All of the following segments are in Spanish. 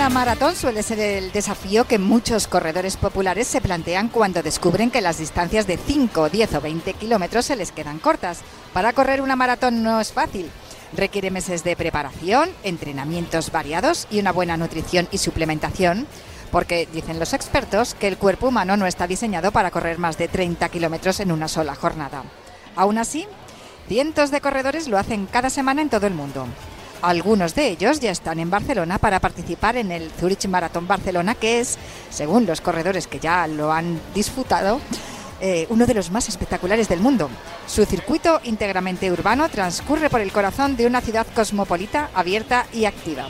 Una maratón suele ser el desafío que muchos corredores populares se plantean cuando descubren que las distancias de 5, 10 o 20 kilómetros se les quedan cortas. Para correr una maratón no es fácil. Requiere meses de preparación, entrenamientos variados y una buena nutrición y suplementación, porque dicen los expertos que el cuerpo humano no está diseñado para correr más de 30 kilómetros en una sola jornada. Aún así, cientos de corredores lo hacen cada semana en todo el mundo. Algunos de ellos ya están en Barcelona para participar en el Zurich Marathon Barcelona, que es, según los corredores que ya lo han disfrutado, eh, uno de los más espectaculares del mundo. Su circuito íntegramente urbano transcurre por el corazón de una ciudad cosmopolita, abierta y activa.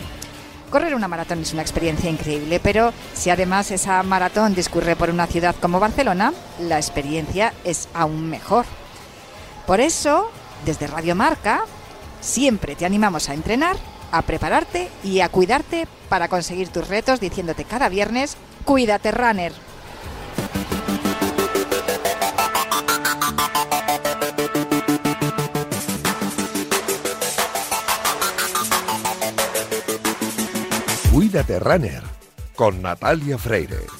Correr una maratón es una experiencia increíble, pero si además esa maratón discurre por una ciudad como Barcelona, la experiencia es aún mejor. Por eso, desde Radio Marca, Siempre te animamos a entrenar, a prepararte y a cuidarte para conseguir tus retos diciéndote cada viernes, cuídate runner. Cuídate runner con Natalia Freire.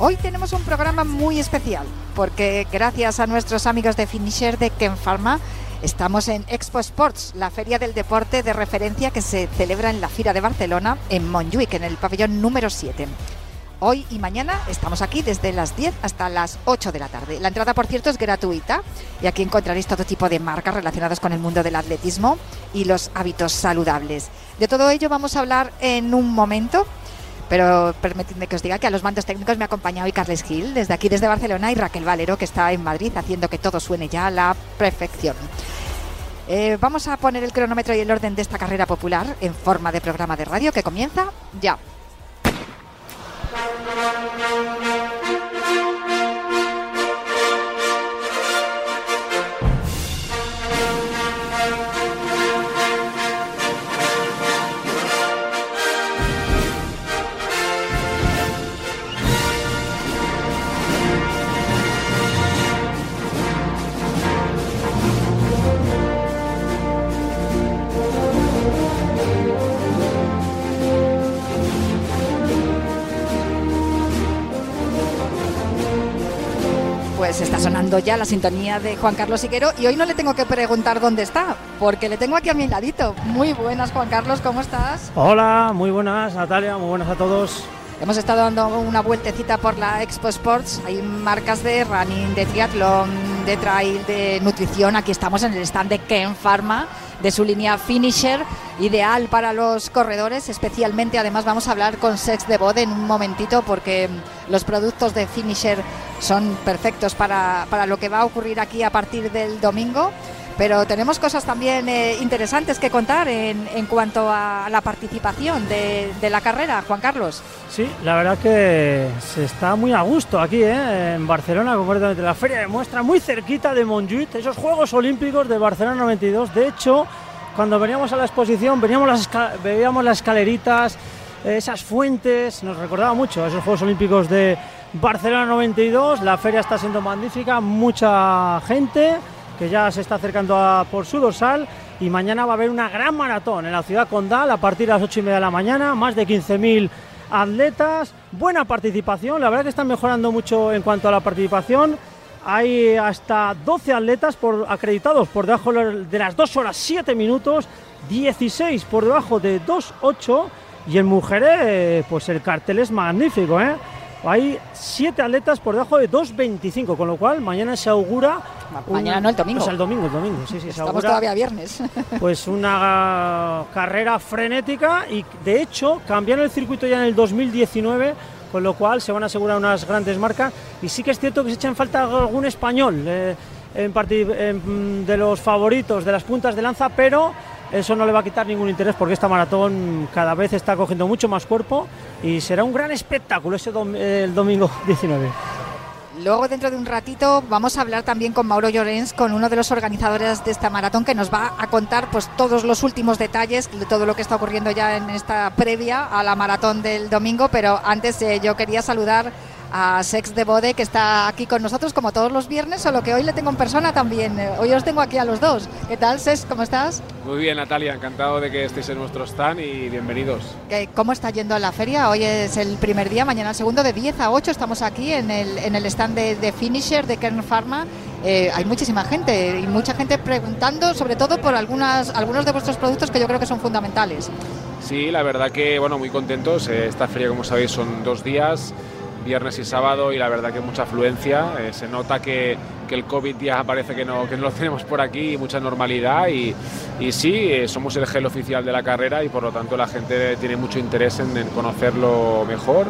Hoy tenemos un programa muy especial porque gracias a nuestros amigos de Finisher de Ken Pharma estamos en Expo Sports, la feria del deporte de referencia que se celebra en la Fira de Barcelona en Montjuic, en el pabellón número 7. Hoy y mañana estamos aquí desde las 10 hasta las 8 de la tarde. La entrada, por cierto, es gratuita y aquí encontraréis todo tipo de marcas relacionadas con el mundo del atletismo y los hábitos saludables. De todo ello vamos a hablar en un momento pero permitidme que os diga que a los mandos técnicos me ha acompañado hoy Carles Gil, desde aquí, desde Barcelona, y Raquel Valero, que está en Madrid, haciendo que todo suene ya a la perfección. Eh, vamos a poner el cronómetro y el orden de esta carrera popular en forma de programa de radio que comienza ya. Sonando ya la sintonía de Juan Carlos Siquero y hoy no le tengo que preguntar dónde está, porque le tengo aquí a mi ladito. Muy buenas, Juan Carlos, ¿cómo estás? Hola, muy buenas, Natalia, muy buenas a todos. Hemos estado dando una vueltecita por la Expo Sports. Hay marcas de running, de triatlón, de trail, de nutrición. Aquí estamos en el stand de Ken Pharma, de su línea Finisher, ideal para los corredores. Especialmente, además, vamos a hablar con Sex de Bode en un momentito, porque los productos de Finisher son perfectos para, para lo que va a ocurrir aquí a partir del domingo. Pero tenemos cosas también eh, interesantes que contar en, en, cuanto a la participación de, de, la carrera, Juan Carlos. Sí, la verdad que se está muy a gusto aquí ¿eh? en Barcelona, concretamente la feria de muestra, muy cerquita de Montjuic, esos Juegos Olímpicos de Barcelona 92. De hecho, cuando veníamos a la exposición, veníamos las, veíamos las escaleritas, esas fuentes, nos recordaba mucho esos Juegos Olímpicos de Barcelona 92. La feria está siendo magnífica, mucha gente que ya se está acercando a, por su dorsal. Y mañana va a haber una gran maratón en la ciudad condal a partir de las 8 y media de la mañana, más de 15.000 atletas, buena participación, la verdad que están mejorando mucho en cuanto a la participación. Hay hasta 12 atletas por, acreditados por debajo de las 2 horas 7 minutos, 16 por debajo de 2.8 y en mujeres pues el cartel es magnífico, ¿eh? Hay siete atletas por debajo de 2.25, con lo cual mañana se augura. Mañana no, el domingo. Pues el domingo, el domingo, sí, sí. Estamos todavía viernes. Pues una carrera frenética y de hecho cambiaron el circuito ya en el 2019 con lo cual se van a asegurar unas grandes marcas y sí que es cierto que se echa en falta algún español eh, en, de los favoritos de las puntas de lanza, pero eso no le va a quitar ningún interés porque esta maratón cada vez está cogiendo mucho más cuerpo y será un gran espectáculo ese el domingo 19. Luego, dentro de un ratito, vamos a hablar también con Mauro Llorens, con uno de los organizadores de esta maratón, que nos va a contar pues, todos los últimos detalles de todo lo que está ocurriendo ya en esta previa a la maratón del domingo. Pero antes eh, yo quería saludar a Sex de Bode, que está aquí con nosotros como todos los viernes, solo que hoy le tengo en persona también. Hoy os tengo aquí a los dos. ¿Qué tal, Sex? ¿Cómo estás? Muy bien, Natalia, encantado de que estéis en nuestro stand y bienvenidos. ¿Cómo está yendo la feria? Hoy es el primer día, mañana el segundo, de 10 a 8 estamos aquí en el, en el stand de, Finisher de Kern Pharma. Eh, hay muchísima gente y mucha gente preguntando, sobre todo por algunas, algunos de vuestros productos que yo creo que son fundamentales. Sí, la verdad que, bueno, muy contentos. Eh, esta feria, como sabéis, son dos días viernes y sábado y la verdad que mucha afluencia. Eh, se nota que, que, el COVID ya parece que no, que no lo tenemos por aquí y mucha normalidad y, y sí, eh, somos el gel oficial de la carrera y por lo tanto la gente tiene mucho interés en, conocerlo mejor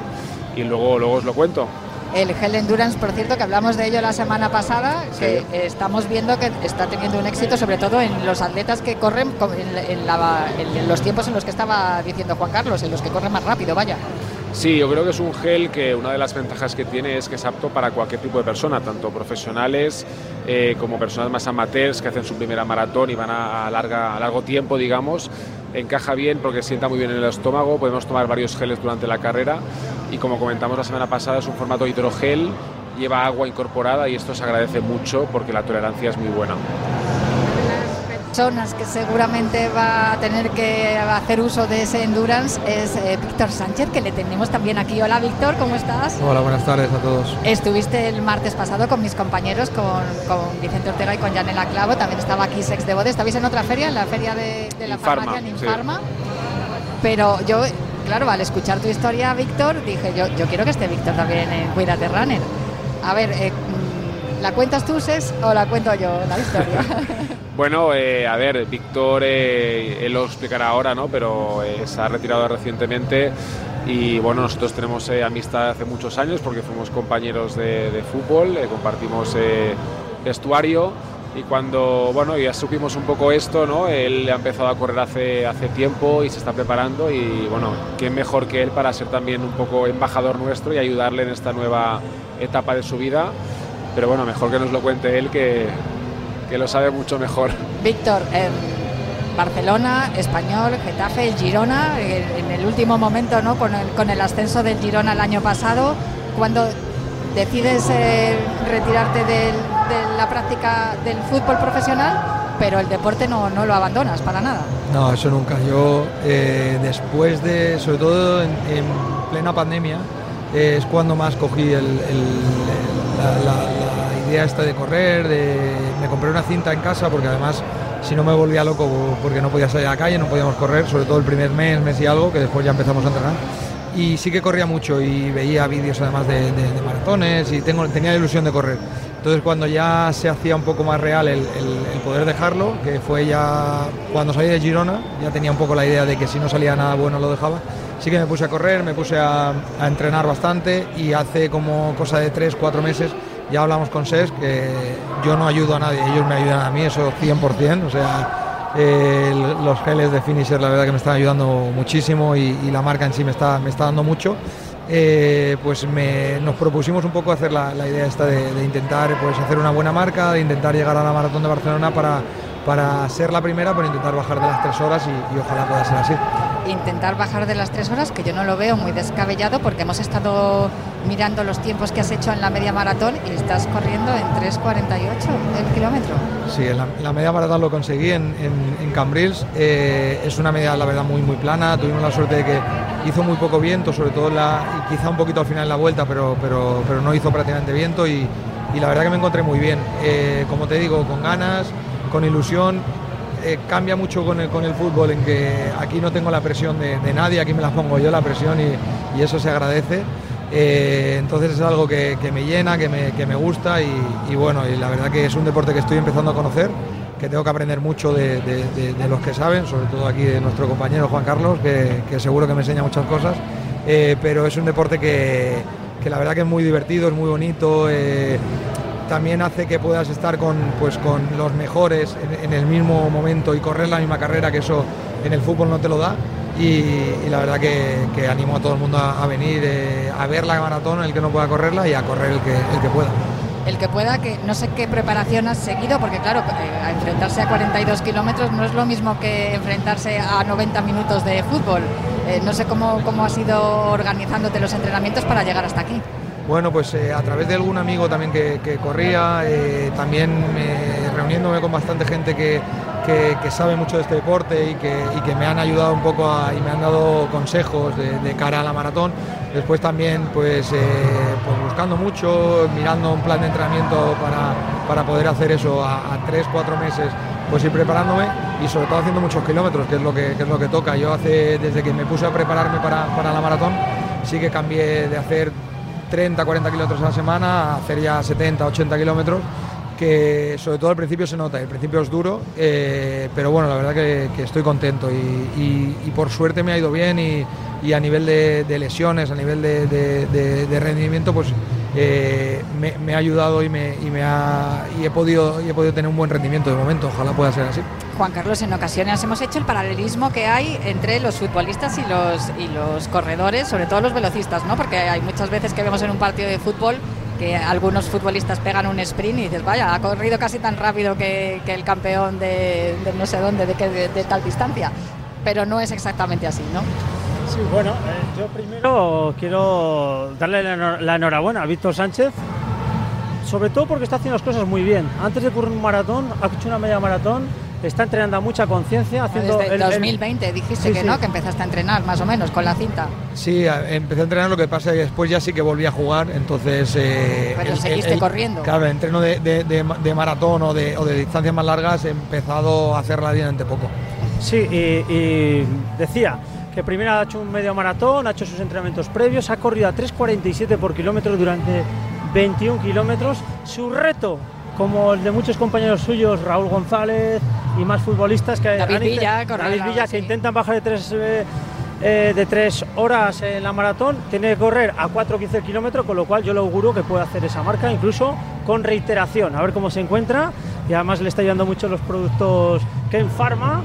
y luego, luego os lo cuento. El Gel Endurance, por cierto, que hablamos de ello la semana pasada, que estamos viendo que está teniendo un éxito, sobre todo en los atletas que corren en, en los tiempos en los que estaba diciendo Juan Carlos, en los que corren más rápido, vaya. Sí, yo creo que es un gel que una de las ventajas que tiene es que es apto para cualquier tipo de persona, tanto profesionales eh, como personas más amateurs que hacen su primera maratón y van a, larga, a largo tiempo, digamos. Encaja bien porque sienta muy bien en el estómago, podemos tomar varios geles durante la carrera. Y como comentamos la semana pasada es un formato hidrogel, lleva agua incorporada y esto se agradece mucho porque la tolerancia es muy buena personas que seguramente va a tener que hacer uso de ese endurance es eh, Víctor Sánchez, que le tenemos también aquí. Hola Víctor, ¿cómo estás? Hola, buenas tardes a todos. Estuviste el martes pasado con mis compañeros, con, Vicente Ortega y con Janela Clavo, también estaba aquí Sex de Bode. ¿Estabais en otra feria, en la feria de, la farmacia en Infarma? Pero yo, claro, al escuchar tu historia, Víctor, dije, yo, yo quiero que esté Víctor también en Cuídate Runner. A ver, eh, mm, ¿la cuentas tú, Sex, o la cuento yo, la historia? Bueno, eh, a ver, Víctor, eh, él lo explicará ahora, ¿no? Pero eh, se ha retirado recientemente y bueno, nosotros tenemos amistad hace muchos años porque fuimos compañeros de, fútbol, compartimos vestuario y cuando, bueno, ya supimos un poco esto, ¿no? Él ha empezado a correr hace, hace tiempo y se está preparando y bueno, ¿quién mejor que él para ser también un poco embajador nuestro y ayudarle en esta nueva etapa de su vida? Pero bueno, mejor que nos lo cuente él que que lo sabe mucho mejor. Víctor, Barcelona, Español, Getafe, Girona, en el último momento, ¿no? Con el, con el ascenso del Girona el año pasado, cuando decides eh, retirarte de la práctica del fútbol profesional, pero el deporte no, no lo abandonas para nada. No, eso nunca. Yo eh, después de, sobre todo en, plena pandemia, es cuando más cogí el, la idea esta de correr, de... me compré una cinta en casa porque además si no me volvía loco porque no podía salir a la calle, no podíamos correr, sobre todo el primer mes, mes y algo, que después ya empezamos a entrenar. Y sí que corría mucho y veía vídeos además de, maratones y tengo, tenía la ilusión de correr. Entonces cuando ya se hacía un poco más real el, poder dejarlo, que fue ya cuando salí de Girona, ya tenía un poco la idea de que si no salía nada bueno lo dejaba, sí que me puse a correr, me puse a, a entrenar bastante y hace como cosa de 3, 4 meses ya hablamos con SES que yo no ayudo a nadie, ellos me ayudan a mí, eso 100%, o sea, eh, los geles de Finisher la verdad que me están ayudando muchísimo y, la marca en sí me está, me está dando mucho. Eh, pues nos propusimos un poco hacer la, idea esta de, intentar pues, hacer una buena marca, de intentar llegar a la maratón de Barcelona para, para ser la primera, para intentar bajar de las tres horas y, ojalá pueda ser así. Intentar bajar de las tres horas, que yo no lo veo muy descabellado porque hemos estado mirando los tiempos que has hecho en la media maratón y estás corriendo en 3.48 el kilómetro. Sí, la, media maratón lo conseguí en, en, Cambrils. Eh, es una media, la verdad, muy, muy plana. Tuvimos la suerte de que hizo muy poco viento, sobre todo la, quizá un poquito al final de la vuelta, pero, pero, pero no hizo prácticamente viento y, y la verdad que me encontré muy bien. Eh, como te digo, con ganas, con ilusión. Eh, cambia mucho con el, con el fútbol en que aquí no tengo la presión de, nadie, aquí me la pongo yo la presión y, eso se agradece. Eh, entonces es algo que, me llena, que me, que me gusta y, bueno, y la verdad que es un deporte que estoy empezando a conocer, que tengo que aprender mucho de, los que saben, sobre todo aquí de nuestro compañero Juan Carlos, que, seguro que me enseña muchas cosas, pero es un deporte que, que la verdad que es muy divertido, es muy bonito, eh, también hace que puedas estar con, pues, con los mejores en, el mismo momento y correr la misma carrera, que eso en el fútbol no te lo da. Y, la verdad que, animo a todo el mundo a, venir eh, a ver la maratón, el que no pueda correrla y a correr el que, el que pueda el que pueda, que no sé qué preparación has seguido, porque claro, eh, enfrentarse a 42 kilómetros no es lo mismo que enfrentarse a 90 minutos de fútbol. Eh, no sé cómo, cómo has ido organizándote los entrenamientos para llegar hasta aquí. Bueno, pues eh, a través de algún amigo también que, corría, también reuniéndome con bastante gente que, sabe mucho de este deporte y que, me han ayudado un poco y me han dado consejos de cara a la maratón Después también pues, eh, pues, buscando mucho, mirando un plan de entrenamiento para, poder hacer eso a, tres, cuatro meses, pues ir preparándome y sobre todo haciendo muchos kilómetros, que es lo que, es lo que toca. Yo hace, desde que me puse a prepararme para, la maratón, sí que cambié de hacer 30, 40 kilómetros a la semana hacer ya 70, 80 kilómetros que sobre todo al principio se nota, el principio es duro, eh, pero bueno, la verdad que, estoy contento y, por suerte me ha ido bien y, a nivel de, lesiones, a nivel de, rendimiento, pues eh, me, ha ayudado y, me, me ha, he podido, y he podido tener un buen rendimiento de momento, ojalá pueda ser así. Juan Carlos, en ocasiones hemos hecho el paralelismo que hay entre los futbolistas y los, y los corredores, sobre todo los velocistas, ¿no? porque hay muchas veces que vemos en un partido de fútbol que algunos futbolistas pegan un sprint y dices, vaya, ha corrido casi tan rápido que, el campeón de, no sé dónde, de, de, tal distancia. Pero no es exactamente así, ¿no? Sí, bueno, eh, yo primero quiero darle la enhorabuena a Víctor Sánchez, sobre todo porque está haciendo las cosas muy bien. Antes de correr un maratón, ha hecho una media maratón está entrenando a mucha conciencia. haciendo Desde el, 2020 dijiste que no, que empezaste a entrenar más o menos con la cinta. Sí, empecé a entrenar, lo que pasa es que después ya sí que volví a jugar, entonces... Eh, Pero seguiste corriendo. Claro, el entreno de, maratón o de, distancias más largas he empezado a hacer relativamente poco. Sí, y, decía que primero ha hecho un medio maratón, ha hecho sus entrenamientos previos, ha corrido a 3.47 por kilómetro durante 21 kilómetros. Su reto como el de muchos compañeros suyos, Raúl González y más futbolistas que, David Villa, que intentan bajar de tres, eh, eh, de tres horas en la maratón, tiene que correr a 4-15 kilómetros, con lo cual yo le auguro que puede hacer esa marca, incluso con reiteración, a ver cómo se encuentra. Y además le está ayudando mucho los productos Ken Pharma.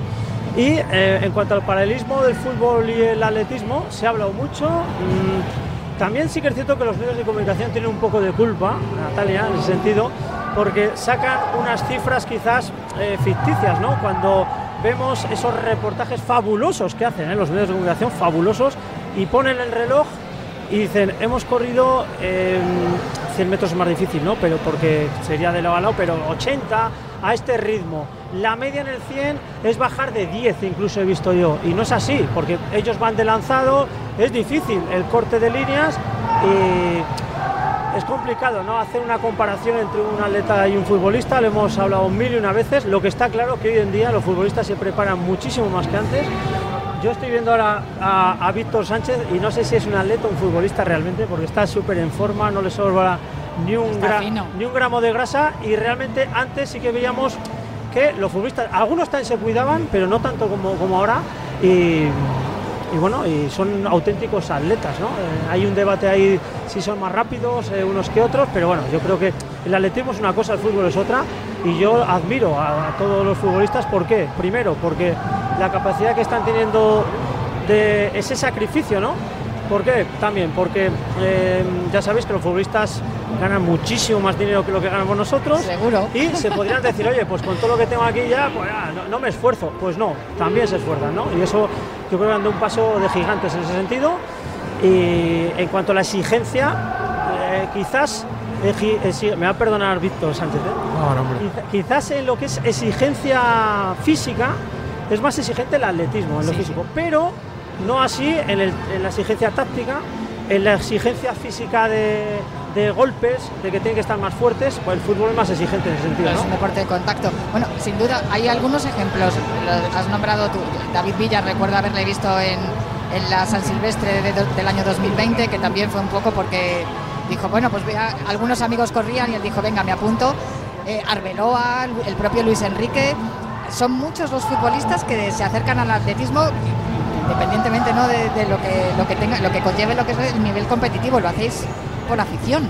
Y eh, en cuanto al paralelismo del fútbol y el atletismo, se ha hablado mucho. Mm, también sí que es cierto que los medios de comunicación tienen un poco de culpa, Natalia, en ese sentido, porque sacan unas cifras quizás eh, ficticias, ¿no? Cuando vemos esos reportajes fabulosos que hacen ¿eh? los medios de comunicación, fabulosos, y ponen el reloj y dicen, hemos corrido 100 metros más difícil, ¿no? Pero porque sería de lado a lado, pero 80 a este ritmo. La media en el 100 es bajar de 10, incluso he visto yo. Y no es así, porque ellos van de lanzado, es difícil el corte de líneas y es complicado ¿no? hacer una comparación entre un atleta y un futbolista, lo hemos hablado mil y una veces, lo que está claro que hoy en día los futbolistas se preparan muchísimo más que antes. Yo estoy viendo ahora a, Víctor Sánchez y no sé si es un atleta o un futbolista realmente, porque está súper en forma, no le sobra ni un, ni un gramo de grasa y realmente antes sí que veíamos que los futbolistas, algunos también se cuidaban, pero no tanto como, como ahora. Y, y bueno, y son auténticos atletas, ¿no? Eh, hay un debate ahí si son más rápidos eh, unos que otros, pero bueno, yo creo que el atletismo es una cosa, el fútbol es otra, y yo admiro a, todos los futbolistas, ¿por qué? Primero, porque la capacidad que están teniendo de ese sacrificio, ¿no? ¿Por qué? También porque eh, ya sabéis que los futbolistas ganan muchísimo más dinero que lo que ganamos nosotros. Seguro. Y se podrían decir, oye, pues con todo lo que tengo aquí ya, pues no, me esfuerzo. Pues no, también se esfuerzan, ¿no? Y eso que creo que han dado un paso de gigantes en ese sentido. Y en cuanto a la exigencia, eh, quizás, eji- exi- me va a perdonar Víctor Sánchez, ¿eh? No, no, quizás en lo que es exigencia física es más exigente el atletismo, en lo Sí. físico, pero no así en, el- en la exigencia táctica, en la exigencia física de, de golpes, de que tienen que estar más fuertes, pues el fútbol es más exigente en ese sentido. Es ¿no? un deporte de contacto. Bueno, sin duda, hay algunos ejemplos. Los has nombrado tú. David Villa, recuerdo haberle visto en, en la San Silvestre de del año 2020, que también fue un poco porque dijo, bueno, pues vea, algunos amigos corrían y él dijo, venga, me apunto. Eh, Arbeloa, el propio Luis Enrique. Son muchos los futbolistas que se acercan al atletismo independientemente ¿no? de, lo que lo que tenga lo que conlleve lo que es el nivel competitivo lo hacéis por afición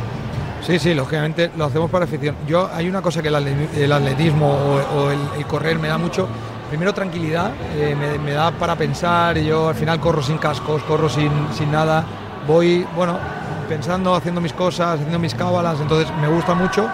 Sí, sí, lógicamente lo hacemos para afición. Yo hay una cosa que el, atle- el atletismo o, el, correr me da mucho. Primero tranquilidad, eh, me, me da para pensar. y Yo al final corro sin cascos, corro sin, sin nada. Voy, bueno, pensando, haciendo mis cosas, haciendo mis cábalas. Entonces me gusta mucho.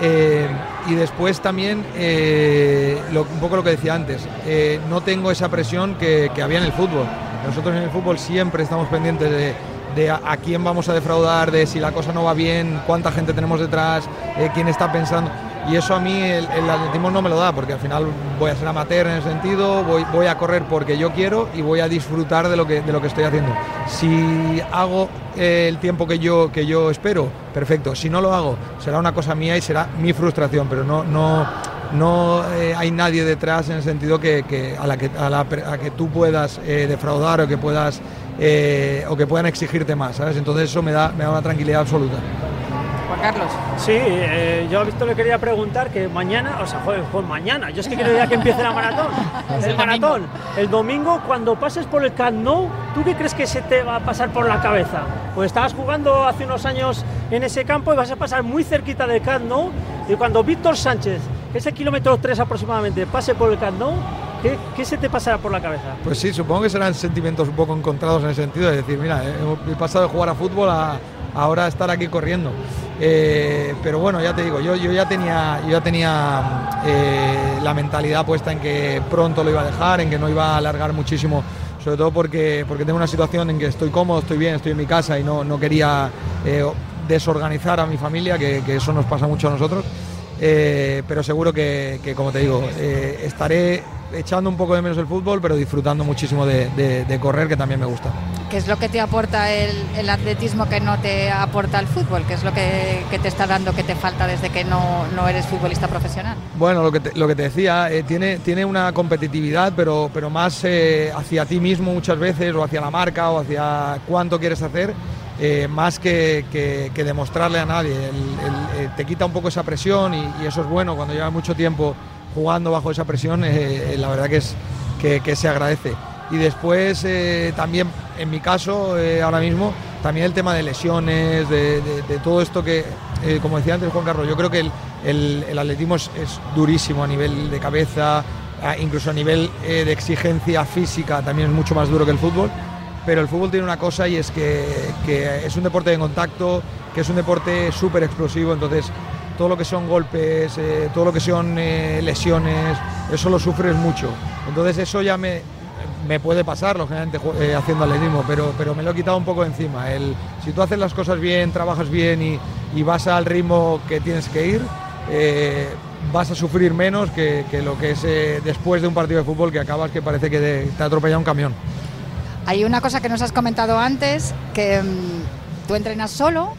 Eh, y después también, eh, un poco lo que decía antes, eh, no tengo esa presión que, que había en el fútbol. Nosotros en el fútbol siempre estamos pendientes de, de a, a quién vamos a defraudar, de si la cosa no va bien, cuánta gente tenemos detrás, eh, quién está pensando. Y eso a mí el, el atletismo no me lo da, porque al final voy a ser amateur en ese sentido, voy, voy a correr porque yo quiero y voy a disfrutar de lo que, de lo que estoy haciendo. Si hago eh, el tiempo que yo, que yo espero, perfecto. Si no lo hago, será una cosa mía y será mi frustración, pero no, no, no eh, hay nadie detrás en el sentido que, que a, la que, a, la, que tú puedas eh, defraudar o que puedas o que puedan exigirte más, ¿sabes? Entonces eso me da, me da una tranquilidad absoluta. Juan Carlos Sí, eh, yo a Víctor le quería preguntar que mañana, o sea, joder, joder, mañana, yo es que quiero ya que empiece la maratón. El el maratón, el domingo, cuando pases por el Camp Nou, ¿tú qué crees que se te va a pasar por la cabeza? Pues estabas jugando hace unos años en ese campo y vas a pasar muy cerquita del Camp Nou y cuando Víctor Sánchez, que es el kilómetro 3 aproximadamente, pase por el Camp Nou, ¿qué, qué se te pasará por la cabeza? Pues sí, supongo que serán sentimientos un poco encontrados en el sentido de decir, mira, he pasado de jugar a fútbol a ahora estar aquí corriendo. Eh, pero bueno, ya te digo, yo, yo ya tenía, yo ya tenía eh, la mentalidad puesta en que pronto lo iba a dejar, en que no iba a alargar muchísimo, sobre todo porque, porque tengo una situación en que estoy cómodo, estoy bien, estoy en mi casa y no, no quería eh, desorganizar a mi familia, que, que eso nos pasa mucho a nosotros. Pero seguro que, que, como te digo, estaré echando un poco de menos el fútbol, pero disfrutando muchísimo de, de- de correr, que también me gusta. ¿Qué es lo que te aporta el, el atletismo que no te aporta el fútbol? ¿Qué es lo que, que te está dando que te falta desde que no, no eres futbolista profesional? Bueno, lo que te, lo que te decía, eh, tiene, tiene una competitividad, pero, pero más eh, hacia ti mismo muchas veces, o hacia la marca, o hacia cuánto quieres hacer, eh, más que, que- que demostrarle a nadie. El- el- te quita un poco esa presión y, y eso es bueno cuando llevas mucho tiempo jugando bajo esa presión, eh, eh, la verdad que, es, que, se agradece. Y después eh, también, en mi caso, ahora mismo, también el tema de lesiones, de, todo esto que, como decía antes Juan Carlos, yo creo que el, el- atletismo es, es durísimo a nivel de cabeza, incluso a nivel de exigencia física, también es mucho más duro que el fútbol. Pero el fútbol tiene una cosa y es que, que es un deporte de contacto, que es un deporte súper explosivo, entonces todo lo que son golpes, eh, todo lo que son eh, lesiones, eso lo sufres mucho. Entonces eso ya me, me puede pasar, lógicamente, eh, haciendo atletismo, pero, pero me lo he quitado un poco encima. El, si tú haces las cosas bien, trabajas bien y, y vas al ritmo que tienes que ir, eh, vas a sufrir menos que, que lo que es después de un partido de fútbol que acabas que parece que te, te ha atropellado un camión. Hay una cosa que nos has comentado antes, que mm, tú entrenas solo,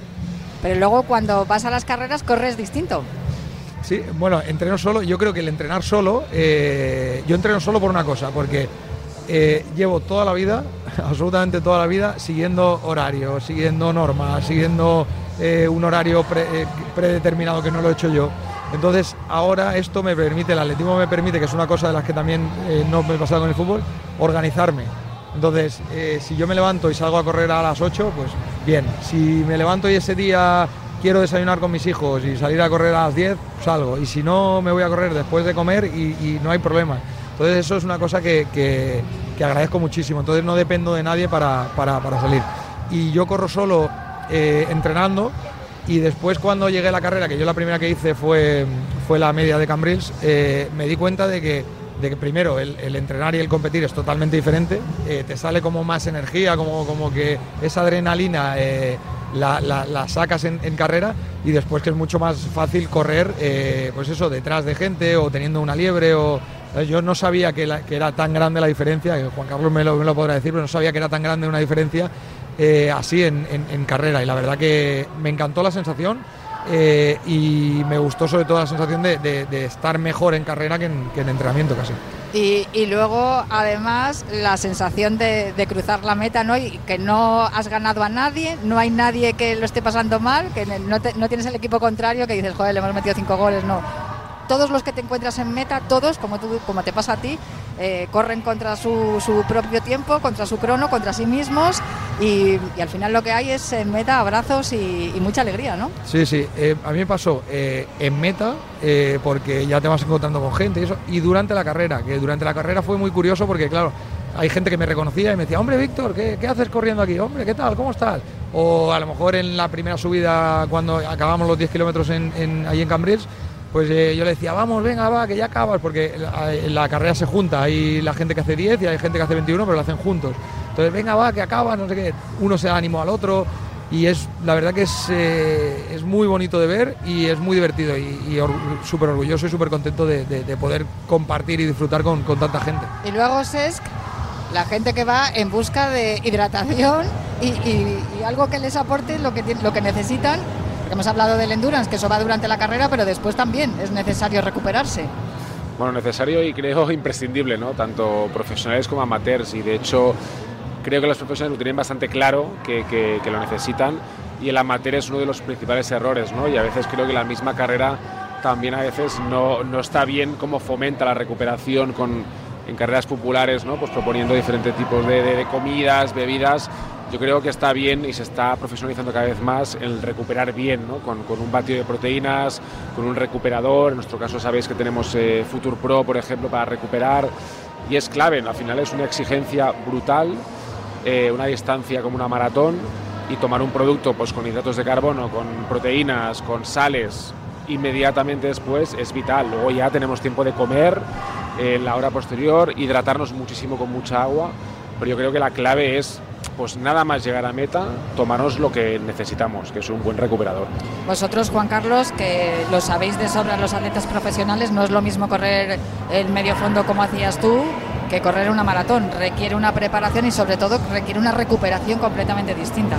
pero luego cuando vas a las carreras corres distinto. Sí, bueno, entreno solo. Yo creo que el entrenar solo, eh, yo entreno solo por una cosa, porque eh, llevo toda la vida, absolutamente toda la vida, siguiendo horarios, siguiendo normas, siguiendo eh, un horario pre- predeterminado que no lo he hecho yo. Entonces, ahora esto me permite, el atletismo me permite, que es una cosa de las que también no me he pasado con el fútbol, organizarme. Entonces, eh, si yo me levanto y salgo a correr a las 8, pues bien. Si me levanto y ese día quiero desayunar con mis hijos y salir a correr a las 10, salgo. Y si no, me voy a correr después de comer y, no hay problema. Entonces, eso es una cosa que, que- que agradezco muchísimo. Entonces, no dependo de nadie para, para- para salir. Y yo corro solo eh, entrenando. Y después cuando llegué a la carrera, que yo la primera que hice fue, fue la media de Cambrils, eh, me di cuenta de que, de que primero el, entrenar y el competir es totalmente diferente, eh, te sale como más energía, como, como que esa adrenalina eh, la, sacas en, carrera y después que es mucho más fácil correr, eh, pues eso, detrás de gente o teniendo una liebre o... Yo no sabía que, era tan grande la diferencia, Juan Carlos me lo, me lo, podrá decir, pero no sabía que era tan grande una diferencia así en carrera. Y la verdad que me encantó la sensación eh, y me gustó sobre todo la sensación de, estar mejor en carrera que en, entrenamiento casi. Y, luego, además, la sensación de, cruzar la meta, ¿no? Y que no has ganado a nadie, no hay nadie que lo esté pasando mal, que no, no tienes el equipo contrario que dices, joder, le hemos metido cinco goles, no todos los que te encuentras en meta, todos, como, tú, como te pasa a ti, eh, corren contra su, propio tiempo, contra su crono, contra sí mismos y, al final lo que hay es en meta abrazos y, mucha alegría, ¿no? Sí, sí, eh, a mí me pasó eh, en meta porque ya te vas encontrando con gente y eso, y durante la carrera, que durante la carrera fue muy curioso porque claro, hay gente que me reconocía y me decía, hombre Víctor, ¿qué, haces corriendo aquí? Hombre, ¿qué tal? ¿Cómo estás? O a lo mejor en la primera subida cuando acabamos los 10 kilómetros en, ahí en Cambrils, pues eh, yo le decía, vamos, venga, va, que ya acabas, porque la, carrera se junta, hay la gente que hace 10 y hay gente que hace 21, pero lo hacen juntos. Entonces, venga, va, que acabas, no sé qué, uno se da ánimo al otro y es, la verdad que es, eh, es muy bonito de ver y es muy divertido y, súper orgulloso y súper contento de, poder compartir y disfrutar con, tanta gente. Y luego, Sesc, la gente que va en busca de hidratación y, algo que les aporte lo que, lo que necesitan hemos hablado del endurance, que eso va durante la carrera, pero después también es necesario recuperarse. Bueno, necesario y creo imprescindible, ¿no? Tanto profesionales como amateurs. Y de hecho, creo que los profesionales lo tienen bastante claro que, lo necesitan. Y el amateur es uno de los principales errores, ¿no? Y a veces creo que la misma carrera también a veces no, no está bien cómo fomenta la recuperación con, en carreras populares, ¿no? Pues proponiendo diferentes tipos de, de comidas, bebidas yo creo que está bien y se está profesionalizando cada vez más el recuperar bien, ¿no? con, un batido de proteínas, con un recuperador. En nuestro caso sabéis que tenemos eh, Future Pro, por ejemplo, para recuperar. Y es clave, al final es una exigencia brutal, eh, una distancia como una maratón y tomar un producto pues, con hidratos de carbono, con proteínas, con sales, inmediatamente después es vital. Luego ya tenemos tiempo de comer en la hora posterior, hidratarnos muchísimo con mucha agua, pero yo creo que la clave es pues nada más llegar a meta, tomarnos lo que necesitamos, que es un buen recuperador. Vosotros, Juan Carlos, que lo sabéis de sobra los atletas profesionales, no es lo mismo correr el medio fondo como hacías tú que correr una maratón. Requiere una preparación y sobre todo requiere una recuperación completamente distinta.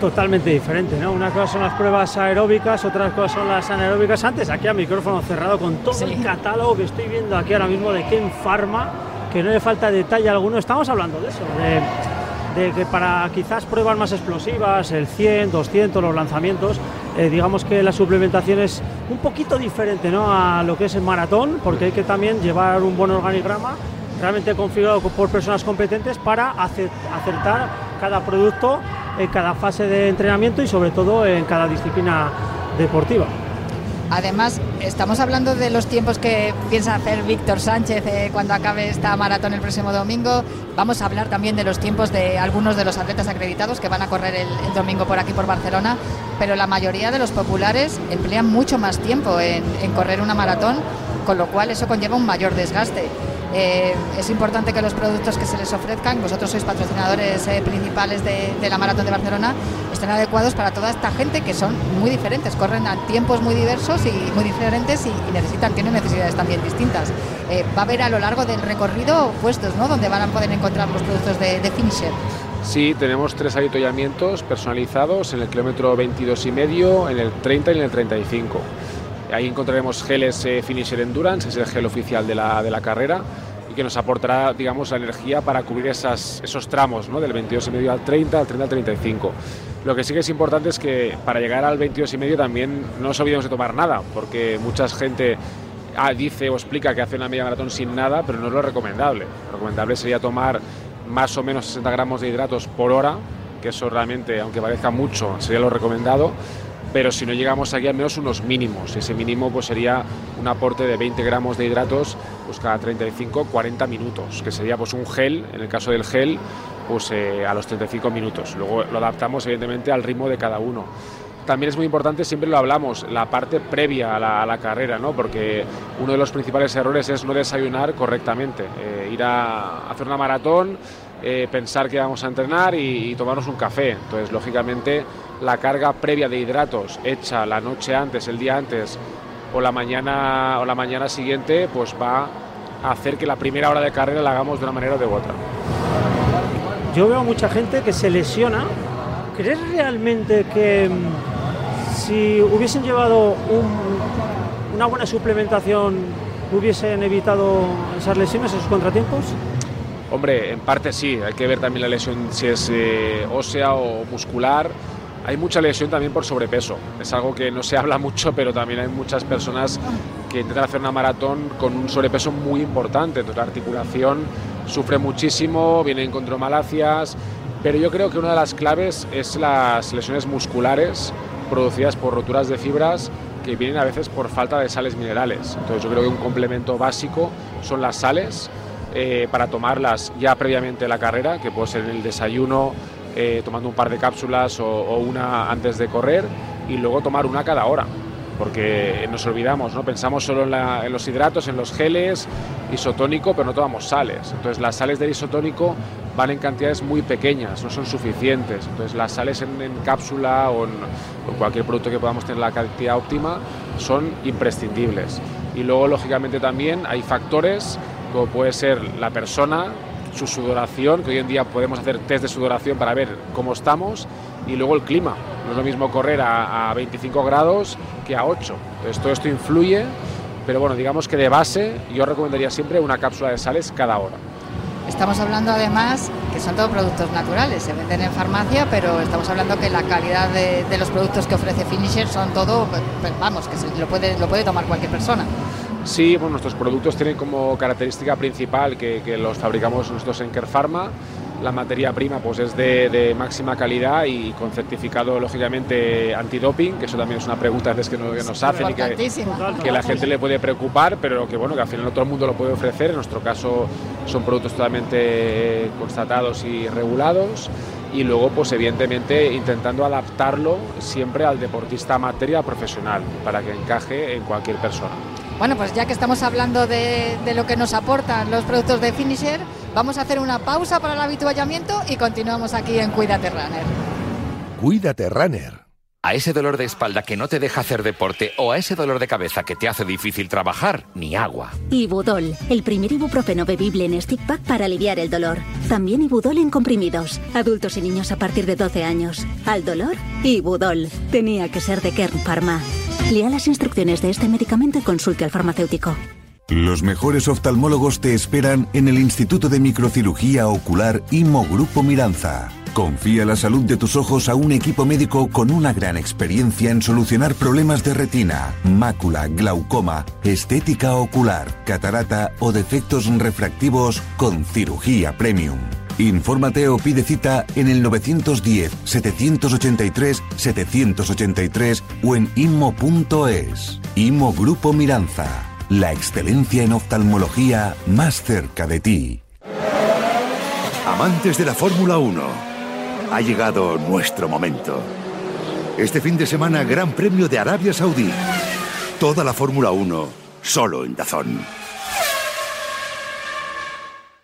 Totalmente diferente, ¿no? Una cosa son las pruebas aeróbicas, otras cosas son las anaeróbicas. Antes aquí a micrófono cerrado con todo el catálogo que estoy viendo aquí ahora mismo de Ken Pharma, que no le falta detalle alguno. Estamos hablando de eso, de de que para quizás pruebas más explosivas, el 100, 200, los lanzamientos, eh, digamos que la suplementación es un poquito diferente ¿no? a lo que es el maratón, porque hay que también llevar un buen organigrama realmente configurado por personas competentes para acertar cada producto en cada fase de entrenamiento y sobre todo en cada disciplina deportiva. Además, estamos hablando de los tiempos que piensa hacer Víctor Sánchez eh, cuando acabe esta maratón el próximo domingo. Vamos a hablar también de los tiempos de algunos de los atletas acreditados que van a correr el, domingo por aquí, por Barcelona. Pero la mayoría de los populares emplean mucho más tiempo en correr una maratón, con lo cual eso conlleva un mayor desgaste. Eh, es importante que los productos que se les ofrezcan, vosotros sois patrocinadores eh, principales de, la Maratón de Barcelona, estén adecuados para toda esta gente que son muy diferentes, corren a tiempos muy diversos y muy diferentes y, necesitan, tienen necesidades también distintas. Eh, va a haber a lo largo del recorrido puestos, ¿no? Donde van a poder encontrar los productos de, de Finisher. Sí, tenemos tres avituallamientos personalizados en el kilómetro 22 y medio, en el 30 y en el 35. Ahí encontraremos geles Finisher Endurance, es el gel oficial de la, de la carrera y que nos aportará, digamos, la energía para cubrir esos tramos, ¿no? del 22,5 al 30, al 30 al 35. Lo que sí que es importante es que para llegar al 22,5 también no nos olvidemos de tomar nada, porque mucha gente ah, dice o explica que hace una media maratón sin nada, pero no es lo recomendable. Lo recomendable sería tomar más o menos 60 gramos de hidratos por hora, que eso realmente, aunque parezca mucho, sería lo recomendado pero si no llegamos aquí al menos unos mínimos. Ese mínimo pues sería un aporte de 20 gramos de hidratos pues cada 35, 40 minutos, que sería pues un gel, en el caso del gel, pues eh, a los 35 minutos. Luego lo adaptamos evidentemente al ritmo de cada uno. también es muy importante, siempre lo hablamos, la parte previa a la, carrera, ¿no? porque uno de los principales errores es no desayunar correctamente, eh, ir a hacer una maratón, eh, pensar que vamos a entrenar y, tomarnos un café. Entonces, lógicamente, la carga previa de hidratos hecha la noche antes, el día antes o la mañana, o la mañana siguiente, pues va a hacer que la primera hora de carrera la hagamos de una manera o de otra. Yo veo mucha gente que se lesiona. ¿Crees realmente que si hubiesen llevado una buena suplementación, hubiesen evitado esas lesiones, esos contratiempos? Hombre, en parte sí, hay que ver también la lesión si es eh, ósea o muscular. Hay mucha lesión también por sobrepeso. Es algo que no se habla mucho, pero también hay muchas personas que intentan hacer una maratón con un sobrepeso muy importante. Entonces la articulación sufre muchísimo, vienen condromalacias, pero yo creo que una de las claves es las lesiones musculares producidas por roturas de fibras que vienen a veces por falta de sales minerales. Entonces yo creo que un complemento básico son las sales eh, para tomarlas ya previamente la carrera, que puede ser en el desayuno, eh, tomando un par de cápsulas o, una antes de correr y luego tomar una cada hora porque nos olvidamos, ¿no? Pensamos solo en, en, los hidratos, en los geles, isotónico, pero no tomamos sales. Entonces las sales del isotónico van en cantidades muy pequeñas, no son suficientes. Entonces las sales en, cápsula o en, cualquier producto que podamos tener la cantidad óptima son imprescindibles. Y luego, lógicamente, también hay factores como puede ser la persona, su sudoración, que hoy en día podemos hacer test de sudoración para ver cómo estamos, y luego el clima. No es lo mismo correr a, a 25 grados que a 8. Entonces todo esto influye, pero bueno, digamos que de base yo recomendaría siempre una cápsula de sales cada hora. Estamos hablando además que son todos productos naturales, se venden en farmacia, pero estamos hablando que la calidad de, los productos que ofrece Finisher son todo, pues, vamos, que lo puede, lo puede tomar cualquier persona. Sí, bueno, nuestros productos tienen como característica principal que, que los fabricamos nosotros en Kerpharma la materia prima pues es de, máxima calidad y con certificado lógicamente antidoping, que eso también es una pregunta que, que nos hacen y que, la gente le puede preocupar, pero que bueno, que al final no todo el mundo lo puede ofrecer, en nuestro caso son productos totalmente constatados y regulados. Y luego pues evidentemente intentando adaptarlo siempre al deportista materia profesional para que encaje en cualquier persona. Bueno, pues ya que estamos hablando de, de lo que nos aportan los productos de Finisher, Vamos a hacer una pausa para el habituallamiento y continuamos aquí en Cuídate Runner. Cuídate Runner. A ese dolor de espalda que no te deja hacer deporte o a ese dolor de cabeza que te hace difícil trabajar, ni agua. Ibudol, el primer ibuprofeno bebible en stick pack para aliviar el dolor. También Ibudol en comprimidos. Adultos y niños a partir de 12 años. Al dolor, Ibudol. Tenía que ser de Kern Pharma. Lea las instrucciones de este medicamento y consulte al farmacéutico. Los mejores oftalmólogos te esperan en el Instituto de Microcirugía Ocular IMO Grupo Miranza. Confía la salud de tus ojos a un equipo médico con una gran experiencia en solucionar problemas de retina, mácula, glaucoma, estética ocular, catarata o defectos refractivos con cirugía premium. Infórmate o pide cita en el 910-783-783 o en inmo.es. IMO Grupo Miranza la excelencia en oftalmología más cerca de ti. Amantes de la Fórmula 1, ha llegado nuestro momento. Este fin de semana, Gran Premio de Arabia Saudí. Toda la Fórmula 1, solo en Dazón.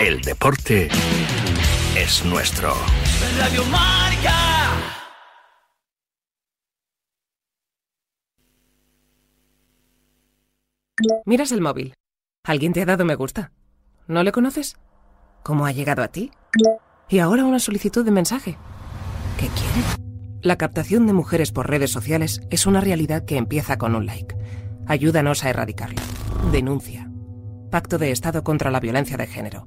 El deporte es nuestro. Radio Marca. Miras el móvil. ¿Alguien te ha dado me gusta? ¿No le conoces? ¿Cómo ha llegado a ti? Y ahora una solicitud de mensaje. ¿Qué quiere? La captación de mujeres por redes sociales es una realidad que empieza con un like. Ayúdanos a erradicarla. Denuncia. Pacto de Estado contra la Violencia de Género.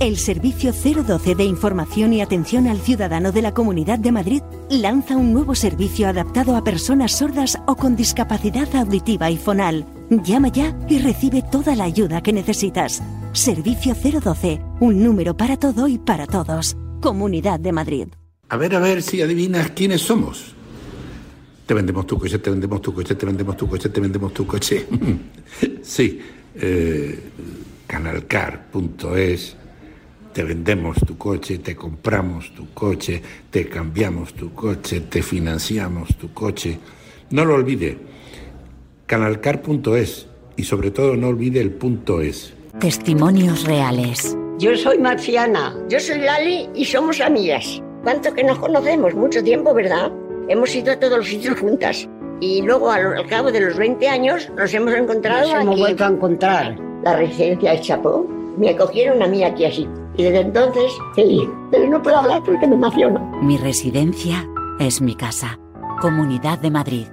El Servicio 012 de Información y Atención al Ciudadano de la Comunidad de Madrid lanza un nuevo servicio adaptado a personas sordas o con discapacidad auditiva y fonal. Llama ya y recibe toda la ayuda que necesitas. Servicio 012, un número para todo y para todos. Comunidad de Madrid. A ver, a ver si adivinas quiénes somos. Te vendemos tu coche, te vendemos tu coche, te vendemos tu coche, te vendemos tu coche. sí, eh, canalcar.es, te vendemos tu coche, te compramos tu coche, te cambiamos tu coche, te financiamos tu coche. No lo olvide, canalcar.es y sobre todo no olvide el punto es. Testimonios reales. Yo soy Marciana. Yo soy Lali y somos amigas. ¿Cuánto que nos conocemos? Mucho tiempo, ¿verdad? Hemos ido a todos los sitios juntas. Y luego, al, cabo de los 20 años, nos hemos encontrado. Nos hemos vuelto a encontrar. La residencia de Chapó. Me acogieron a mí aquí así. Y desde entonces, feliz. Pero no puedo hablar porque me emociono. Mi residencia es mi casa. Comunidad de Madrid.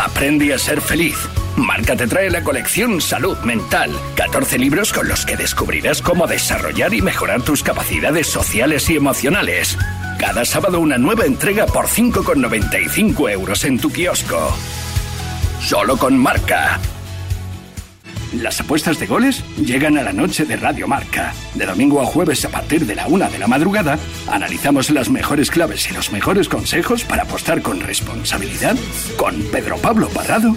Aprende a ser feliz. Marca te trae la colección Salud Mental. 14 libros con los que descubrirás cómo desarrollar y mejorar tus capacidades sociales y emocionales. Cada sábado una nueva entrega por 5,95 euros en tu kiosco. Solo con Marca. Las apuestas de goles llegan a la noche de Radio Marca. De domingo a jueves a partir de la una de la madrugada, analizamos las mejores claves y los mejores consejos para apostar con responsabilidad con Pedro Pablo Parrado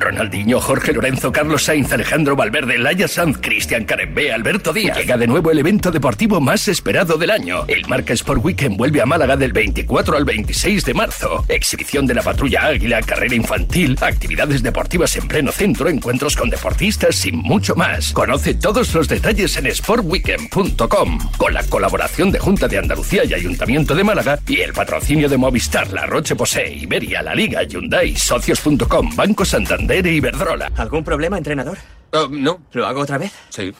Ronaldinho, Jorge Lorenzo, Carlos Sainz, Alejandro Valverde, Laia Sanz, Cristian Carembé, Alberto Díaz. Llega de nuevo el evento deportivo más esperado del año. El Marca Sport Weekend vuelve a Málaga del 24 al 26 de marzo. Exhibición de la patrulla Águila, carrera infantil, actividades deportivas en pleno centro, encuentros con deportistas y mucho más. Conoce todos los detalles en sportweekend.com. Con la colaboración de Junta de Andalucía y Ayuntamiento de Málaga y el patrocinio de Movistar, La Roche Posay, Iberia, La Liga, Hyundai, Socios.com, Banco Santander y Iberdrola. ¿Algún problema, entrenador? Oh, no. ¿Lo hago otra vez? Sí.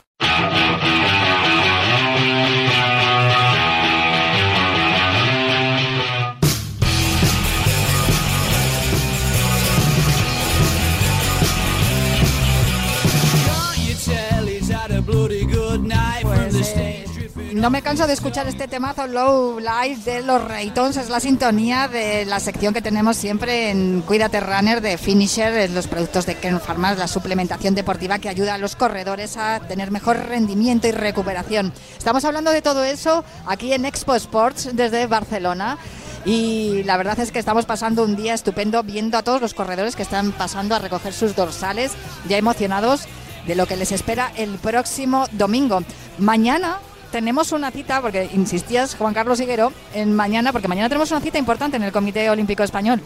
No me canso de escuchar este temazo Low Life de los Raytons. Es la sintonía de la sección que tenemos siempre en Cuídate Runner de Finisher, los productos de Kern Pharma, la suplementación deportiva que ayuda a los corredores a tener mejor rendimiento y recuperación. Estamos hablando de todo eso aquí en Expo Sports desde Barcelona. Y la verdad es que estamos pasando un día estupendo viendo a todos los corredores que están pasando a recoger sus dorsales, ya emocionados de lo que les espera el próximo domingo. Mañana tenemos una cita, porque insistías, Juan Carlos Higuero, en mañana, porque mañana tenemos una cita importante en el Comité Olímpico Español.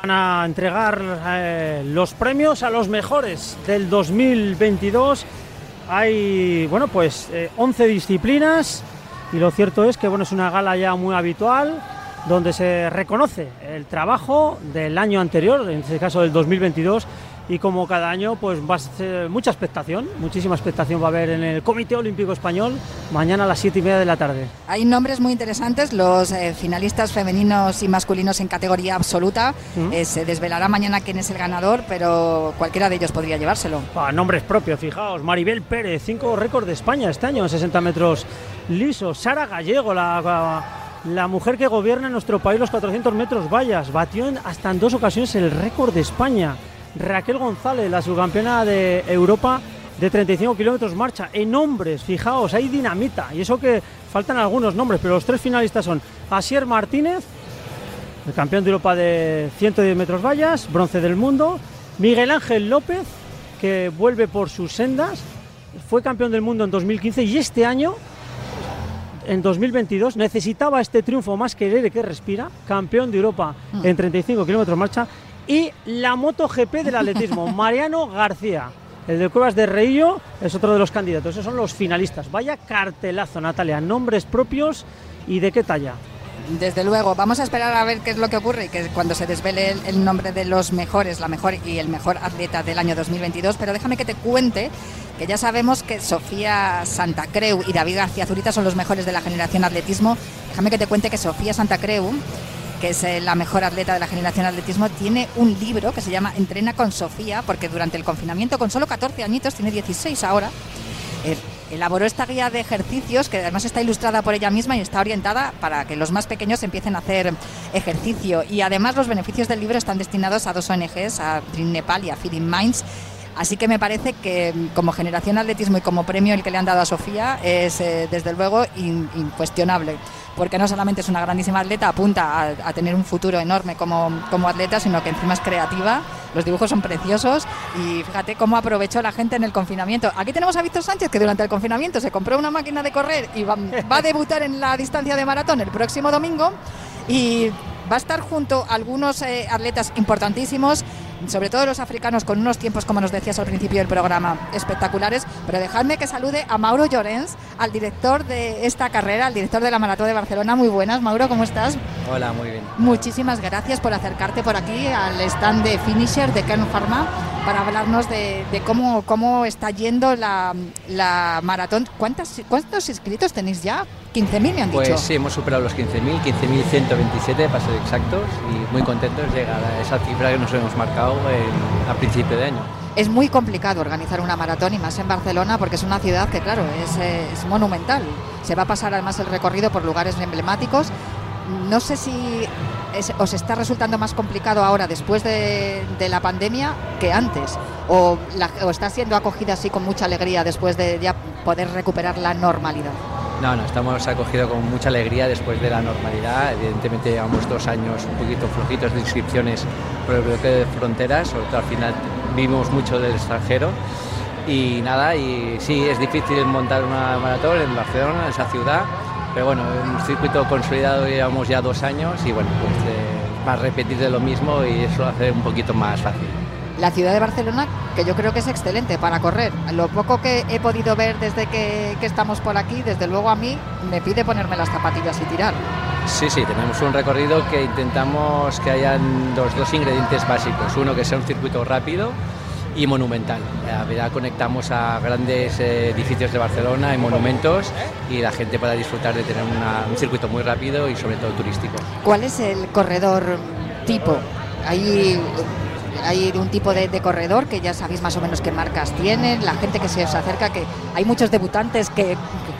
Van a entregar eh, los premios a los mejores del 2022. Hay, bueno, pues 11 disciplinas y lo cierto es que, bueno, es una gala ya muy habitual donde se reconoce el trabajo del año anterior, en este caso del 2022, y como cada año pues va a ser mucha expectación, muchísima expectación va a haber en el Comité Olímpico Español mañana a las 7 y media de la tarde. Hay nombres muy interesantes, los eh, finalistas femeninos y masculinos en categoría absoluta, Mm. Eh, se desvelará mañana quién es el ganador, pero cualquiera de ellos podría llevárselo. Ah, nombres propios, fijaos, Maribel Pérez, cinco récords de España este año en 60 metros lisos, Sara Gallego, la, la mujer que gobierna en nuestro país los 400 metros vallas, batió en- hasta en dos ocasiones el récord de España. Raquel González, la subcampeona de Europa de 35 kilómetros marcha en hombres. Fijaos, hay dinamita. Y eso que faltan algunos nombres, pero los tres finalistas son Asier Martínez, el campeón de Europa de 110 metros vallas, bronce del mundo, Miguel Ángel López, que vuelve por sus sendas, fue campeón del mundo en 2015 y este año, en 2022, necesitaba este triunfo más que aire que respira, campeón de Europa Mm. en 35 kilómetros marcha, y la MotoGP del atletismo, Mariano García. El de Cuevas de Reillo es otro de los candidatos. Esos son los finalistas. Vaya cartelazo, Natalia. Nombres propios y de qué talla. Desde luego, vamos a esperar a ver qué es lo que ocurre y que cuando se desvele el, el nombre de los mejores, la mejor y el mejor atleta del año 2022. Pero déjame que te cuente que ya sabemos que Sofía Santa Creu y David García Zurita son los mejores de la generación atletismo. Déjame que te cuente que Sofía Santa Creu, que es eh, la mejor atleta de la generación atletismo, tiene un libro que se llama Entrena con Sofía, porque durante el confinamiento, con solo 14 añitos, tiene 16 ahora, eh, elaboró esta guía de ejercicios que además está ilustrada por ella misma y está orientada para que los más pequeños empiecen a hacer ejercicio. Y además los beneficios del libro están destinados a dos ONGs, a Dream Nepal y a Feeding Minds. Así que me parece que mm, como generación atletismo y como premio el que le han dado a Sofía es eh, desde luego in- incuestionable. Porque no solamente es una grandísima atleta, apunta a, a tener un futuro enorme como, como atleta, sino que encima es creativa, los dibujos son preciosos y fíjate cómo aprovechó la gente en el confinamiento. Aquí tenemos a Víctor Sánchez que durante el confinamiento se compró una máquina de correr y va, va a debutar en la distancia de maratón el próximo domingo y va a estar junto a algunos eh, atletas importantísimos, sobre todo los africanos con unos tiempos, como nos decías al principio del programa, espectaculares. Pero dejadme que salude a Mauro Llorens, al director de esta carrera, al director de la Maratón de Barcelona. Muy buenas, Mauro, ¿cómo estás? Hola, muy bien. Muchísimas gracias por acercarte por aquí al stand de Finisher de Kern Pharma para hablarnos de, de cómo, cómo está yendo la, la maratón. ¿Cuántas, ¿Cuántos inscritos tenéis ya? 15.000 me han Pues dicho. sí, hemos superado los 15.000, 15.127 para ser exactos y muy contentos de llegar a esa cifra que nos hemos marcado en- a principio de año. Es muy complicado organizar una maratón y más en Barcelona porque es una ciudad que, claro, es, es monumental. Se va a pasar además el recorrido por lugares emblemáticos. No sé si es- os está resultando más complicado ahora después de, de la pandemia que antes o, la- o está siendo acogida así con mucha alegría después de ya poder recuperar la normalidad. No, no, estamos acogidos con mucha alegría después de la normalidad. Evidentemente llevamos dos años un poquito flojitos de inscripciones por el bloqueo de fronteras, sobre todo al final vivimos mucho del extranjero. Y nada, y sí, es difícil montar una maratón en Barcelona, en esa ciudad, pero bueno, un circuito consolidado llevamos ya dos años y bueno, pues eh, más repetir de lo mismo y eso lo hace un poquito más fácil. La ciudad de Barcelona, que yo creo que es excelente para correr. Lo poco que he podido ver desde que, que estamos por aquí, desde luego a mí me pide ponerme las zapatillas y tirar. Sí, sí, tenemos un recorrido que intentamos que hayan los dos ingredientes básicos. Uno que sea un circuito rápido y monumental. A verdad conectamos a grandes eh, edificios de Barcelona y monumentos y la gente pueda disfrutar de tener una- un circuito muy rápido y sobre todo turístico. ¿Cuál es el corredor tipo? Hay, hay un tipo de, corredor que ya sabéis más o menos qué marcas tienen, la gente que se os acerca, que hay muchos debutantes que, que,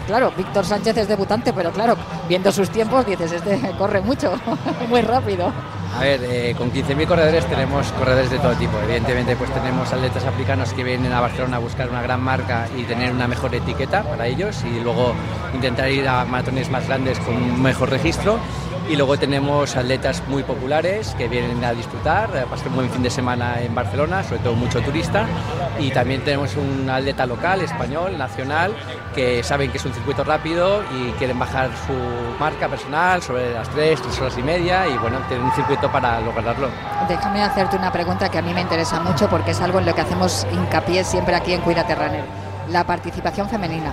claro, Víctor Sánchez es debutante, pero claro, viendo sus tiempos dices, este corre mucho, muy rápido. A ver, eh, con 15.000 corredores tenemos corredores de todo tipo. Evidentemente, pues tenemos atletas africanos que vienen a Barcelona a buscar una gran marca y tener una mejor etiqueta para ellos y luego intentar ir a maratones más grandes con un mejor registro. Y luego tenemos atletas muy populares que vienen a disfrutar, a pasar un buen fin de semana en Barcelona, sobre todo mucho turista. Y también tenemos un atleta local, español, nacional, que saben que es un circuito rápido y quieren bajar su marca personal sobre las 3, 3 horas y media y bueno, tienen un circuito para lograrlo. Déjame hacerte una pregunta que a mí me interesa mucho porque es algo en lo que hacemos hincapié siempre aquí en Cuídate Runner. La participación femenina.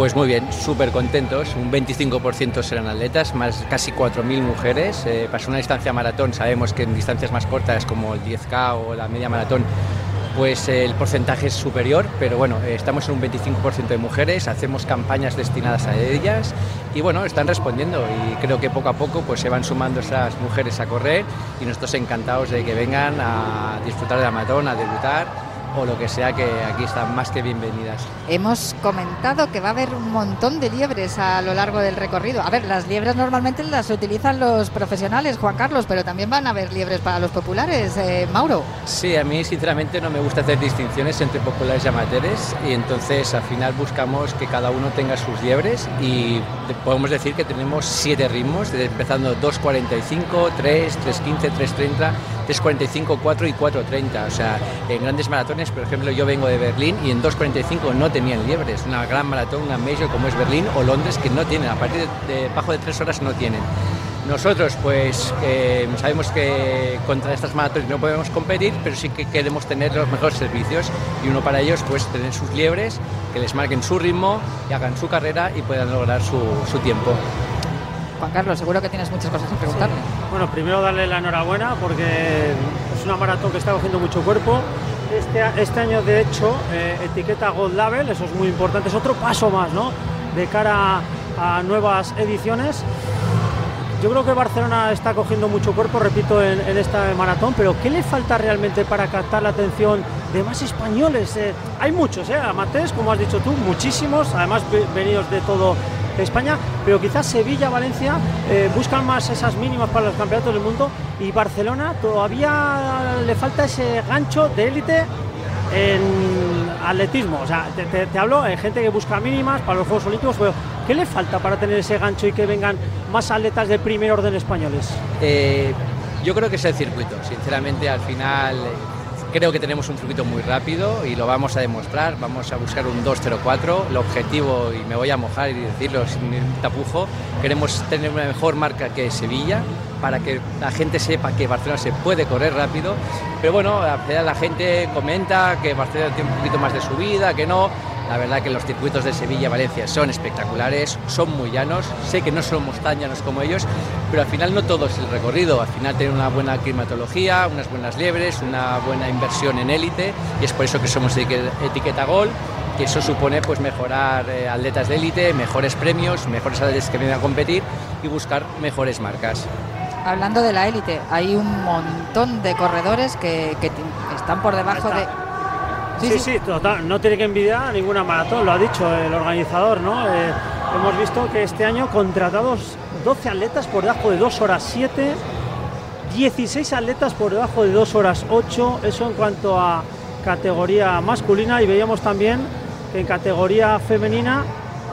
Pues muy bien, súper contentos. Un 25% serán atletas, más casi 4.000 mujeres. Eh, para una distancia maratón sabemos que en distancias más cortas como el 10K o la media maratón pues eh, el porcentaje es superior, pero bueno, eh, estamos en un 25% de mujeres, hacemos campañas destinadas a ellas y bueno, están respondiendo y creo que poco a poco pues se van sumando esas mujeres a correr y nosotros encantados de que vengan a disfrutar de la maratón, a debutar o lo que sea, que aquí están más que bienvenidas. Hemos comentado que va a haber un montón de liebres a lo largo del recorrido. A ver, las liebres normalmente las utilizan los profesionales, Juan Carlos, pero también van a haber liebres para los populares, eh, Mauro. Sí, a mí sinceramente no me gusta hacer distinciones entre populares y amateurs y entonces al final buscamos que cada uno tenga sus liebres y podemos decir que tenemos siete ritmos, empezando 2.45, 3, 3.15, 3.30, 3.45, 4 y 4.30. O sea, en grandes maratones, por ejemplo, yo vengo de Berlín y en 2.45 no tenían liebres. Una gran maratón, una major como es Berlín o Londres que no tienen, a partir de, bajo de 3 horas no tienen. Nosotros pues eh, sabemos que contra estas maratones no podemos competir, pero sí que queremos tener los mejores servicios y uno para ellos pues tener sus liebres, que les marquen su ritmo y hagan su carrera y puedan lograr su, su tiempo. Juan Carlos, seguro que tienes muchas cosas que preguntarle. Bueno, primero darle la enhorabuena porque es una maratón que está cogiendo mucho cuerpo. Este, este año, de hecho, eh, etiqueta Gold Label, eso es muy importante, es otro paso más, ¿no? De cara a nuevas ediciones. Yo creo que Barcelona está cogiendo mucho cuerpo, repito, en, esta maratón, pero ¿qué le falta realmente para captar la atención de más españoles? Eh, hay muchos, ¿eh? Amates, como has dicho tú, muchísimos, además venidos de todo España, pero quizás Sevilla, Valencia eh, buscan más esas mínimas para los campeonatos del mundo y Barcelona todavía le falta ese gancho de élite en atletismo. O sea, te, hablo de gente que busca mínimas para los Juegos Olímpicos, pero ¿qué le falta para tener ese gancho y que vengan más atletas de primer orden españoles? Eh, yo creo que es el circuito. Sinceramente, al final Creo que tenemos un circuito muy rápido y lo vamos a demostrar. Vamos a buscar un 2.04. El objetivo, y me voy a mojar y decirlo sin tapujo, queremos tener una mejor marca que Sevilla para que la gente sepa que Barcelona se puede correr rápido. Pero bueno, la gente comenta que Barcelona tiene un poquito más de subida, que no. La verdad que los circuitos de Sevilla y Valencia son espectaculares, son muy llanos. Sé que no somos tan llanos como ellos, pero al final no todo es el recorrido. Al final tiene una buena climatología, unas buenas liebres, una buena inversión en élite y es por eso que somos etiqueta Gol que eso supone pues mejorar eh, atletas de élite, mejores premios, mejores atletas que vienen a competir y buscar mejores marcas. Hablando de la élite, hay un montón de corredores que, que están por debajo de Sí, sí, total. No tiene que envidiar a ninguna maratón, lo ha dicho el organizador, ¿no? Eh, hemos visto que este año contratados 12 atletas por debajo de 2 horas 7, 16 atletas por debajo de 2 horas 8, eso en cuanto a categoría masculina y veíamos también que en categoría femenina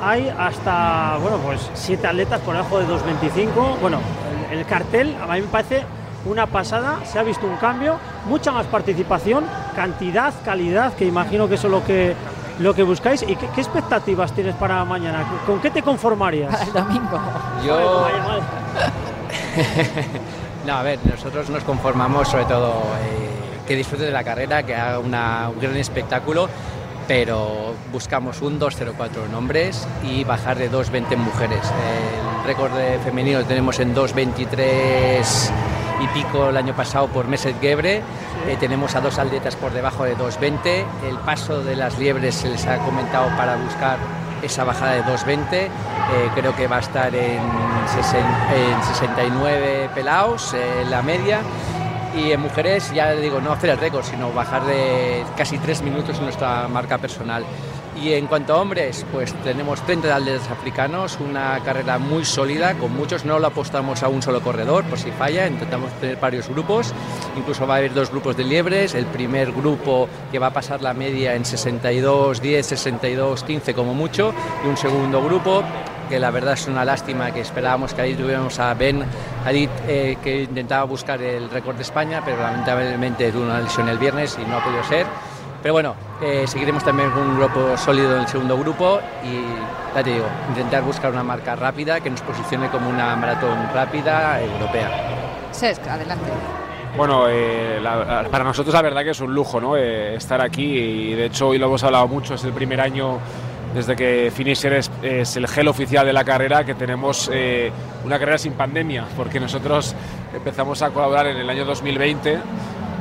hay hasta, bueno, pues 7 atletas por debajo de 2.25. Bueno, el cartel a mí me parece una pasada, se ha visto un cambio, mucha más participación, cantidad, calidad, que imagino que eso es lo que lo que buscáis. ¿Y qué, expectativas tienes para mañana? ¿Con qué te conformarías? Para el domingo. Yo... no, a ver, nosotros nos conformamos sobre todo eh, que disfrute de la carrera, que haga un gran espectáculo, pero buscamos un 2.04 en hombres y bajar de 2.20 en mujeres. El récord de femenino lo tenemos en 2.23 y pico el año pasado por Meset Gebre. Eh, tenemos a dos atletas por debajo de 2.20. El paso de las liebres se les ha comentado para buscar esa bajada de 2.20. Eh, creo que va a estar en, 69 pelados, eh, la media. Y en mujeres, ya digo, no hacer el récord, sino bajar de casi tres minutos en nuestra marca personal. Y en cuanto a hombres, pues tenemos 30 atletas africanos, una carrera muy sólida, con muchos no lo apostamos a un solo corredor, por si falla, intentamos tener varios grupos, incluso va a haber dos grupos de liebres, el primer grupo que va a pasar la media en 62, 10, 62, 15 como mucho, y un segundo grupo que la verdad es una lástima que esperábamos que ahí tuviéramos a Ben Hadid eh, que intentaba buscar el récord de España, pero lamentablemente tuvo una lesión el viernes y no ha podido ser. Pero bueno, eh, seguiremos también con un grupo sólido en el segundo grupo y ya te digo, intentar buscar una marca rápida que nos posicione como una maratón rápida europea. Sesc, adelante. Bueno, eh, para nosotros la verdad que es un lujo ¿no? Eh, estar aquí y de hecho hoy lo hemos hablado mucho, es el primer año desde que Finisher es, el gel oficial de la carrera que tenemos una carrera sin pandemia, porque nosotros empezamos a colaborar en el año 2020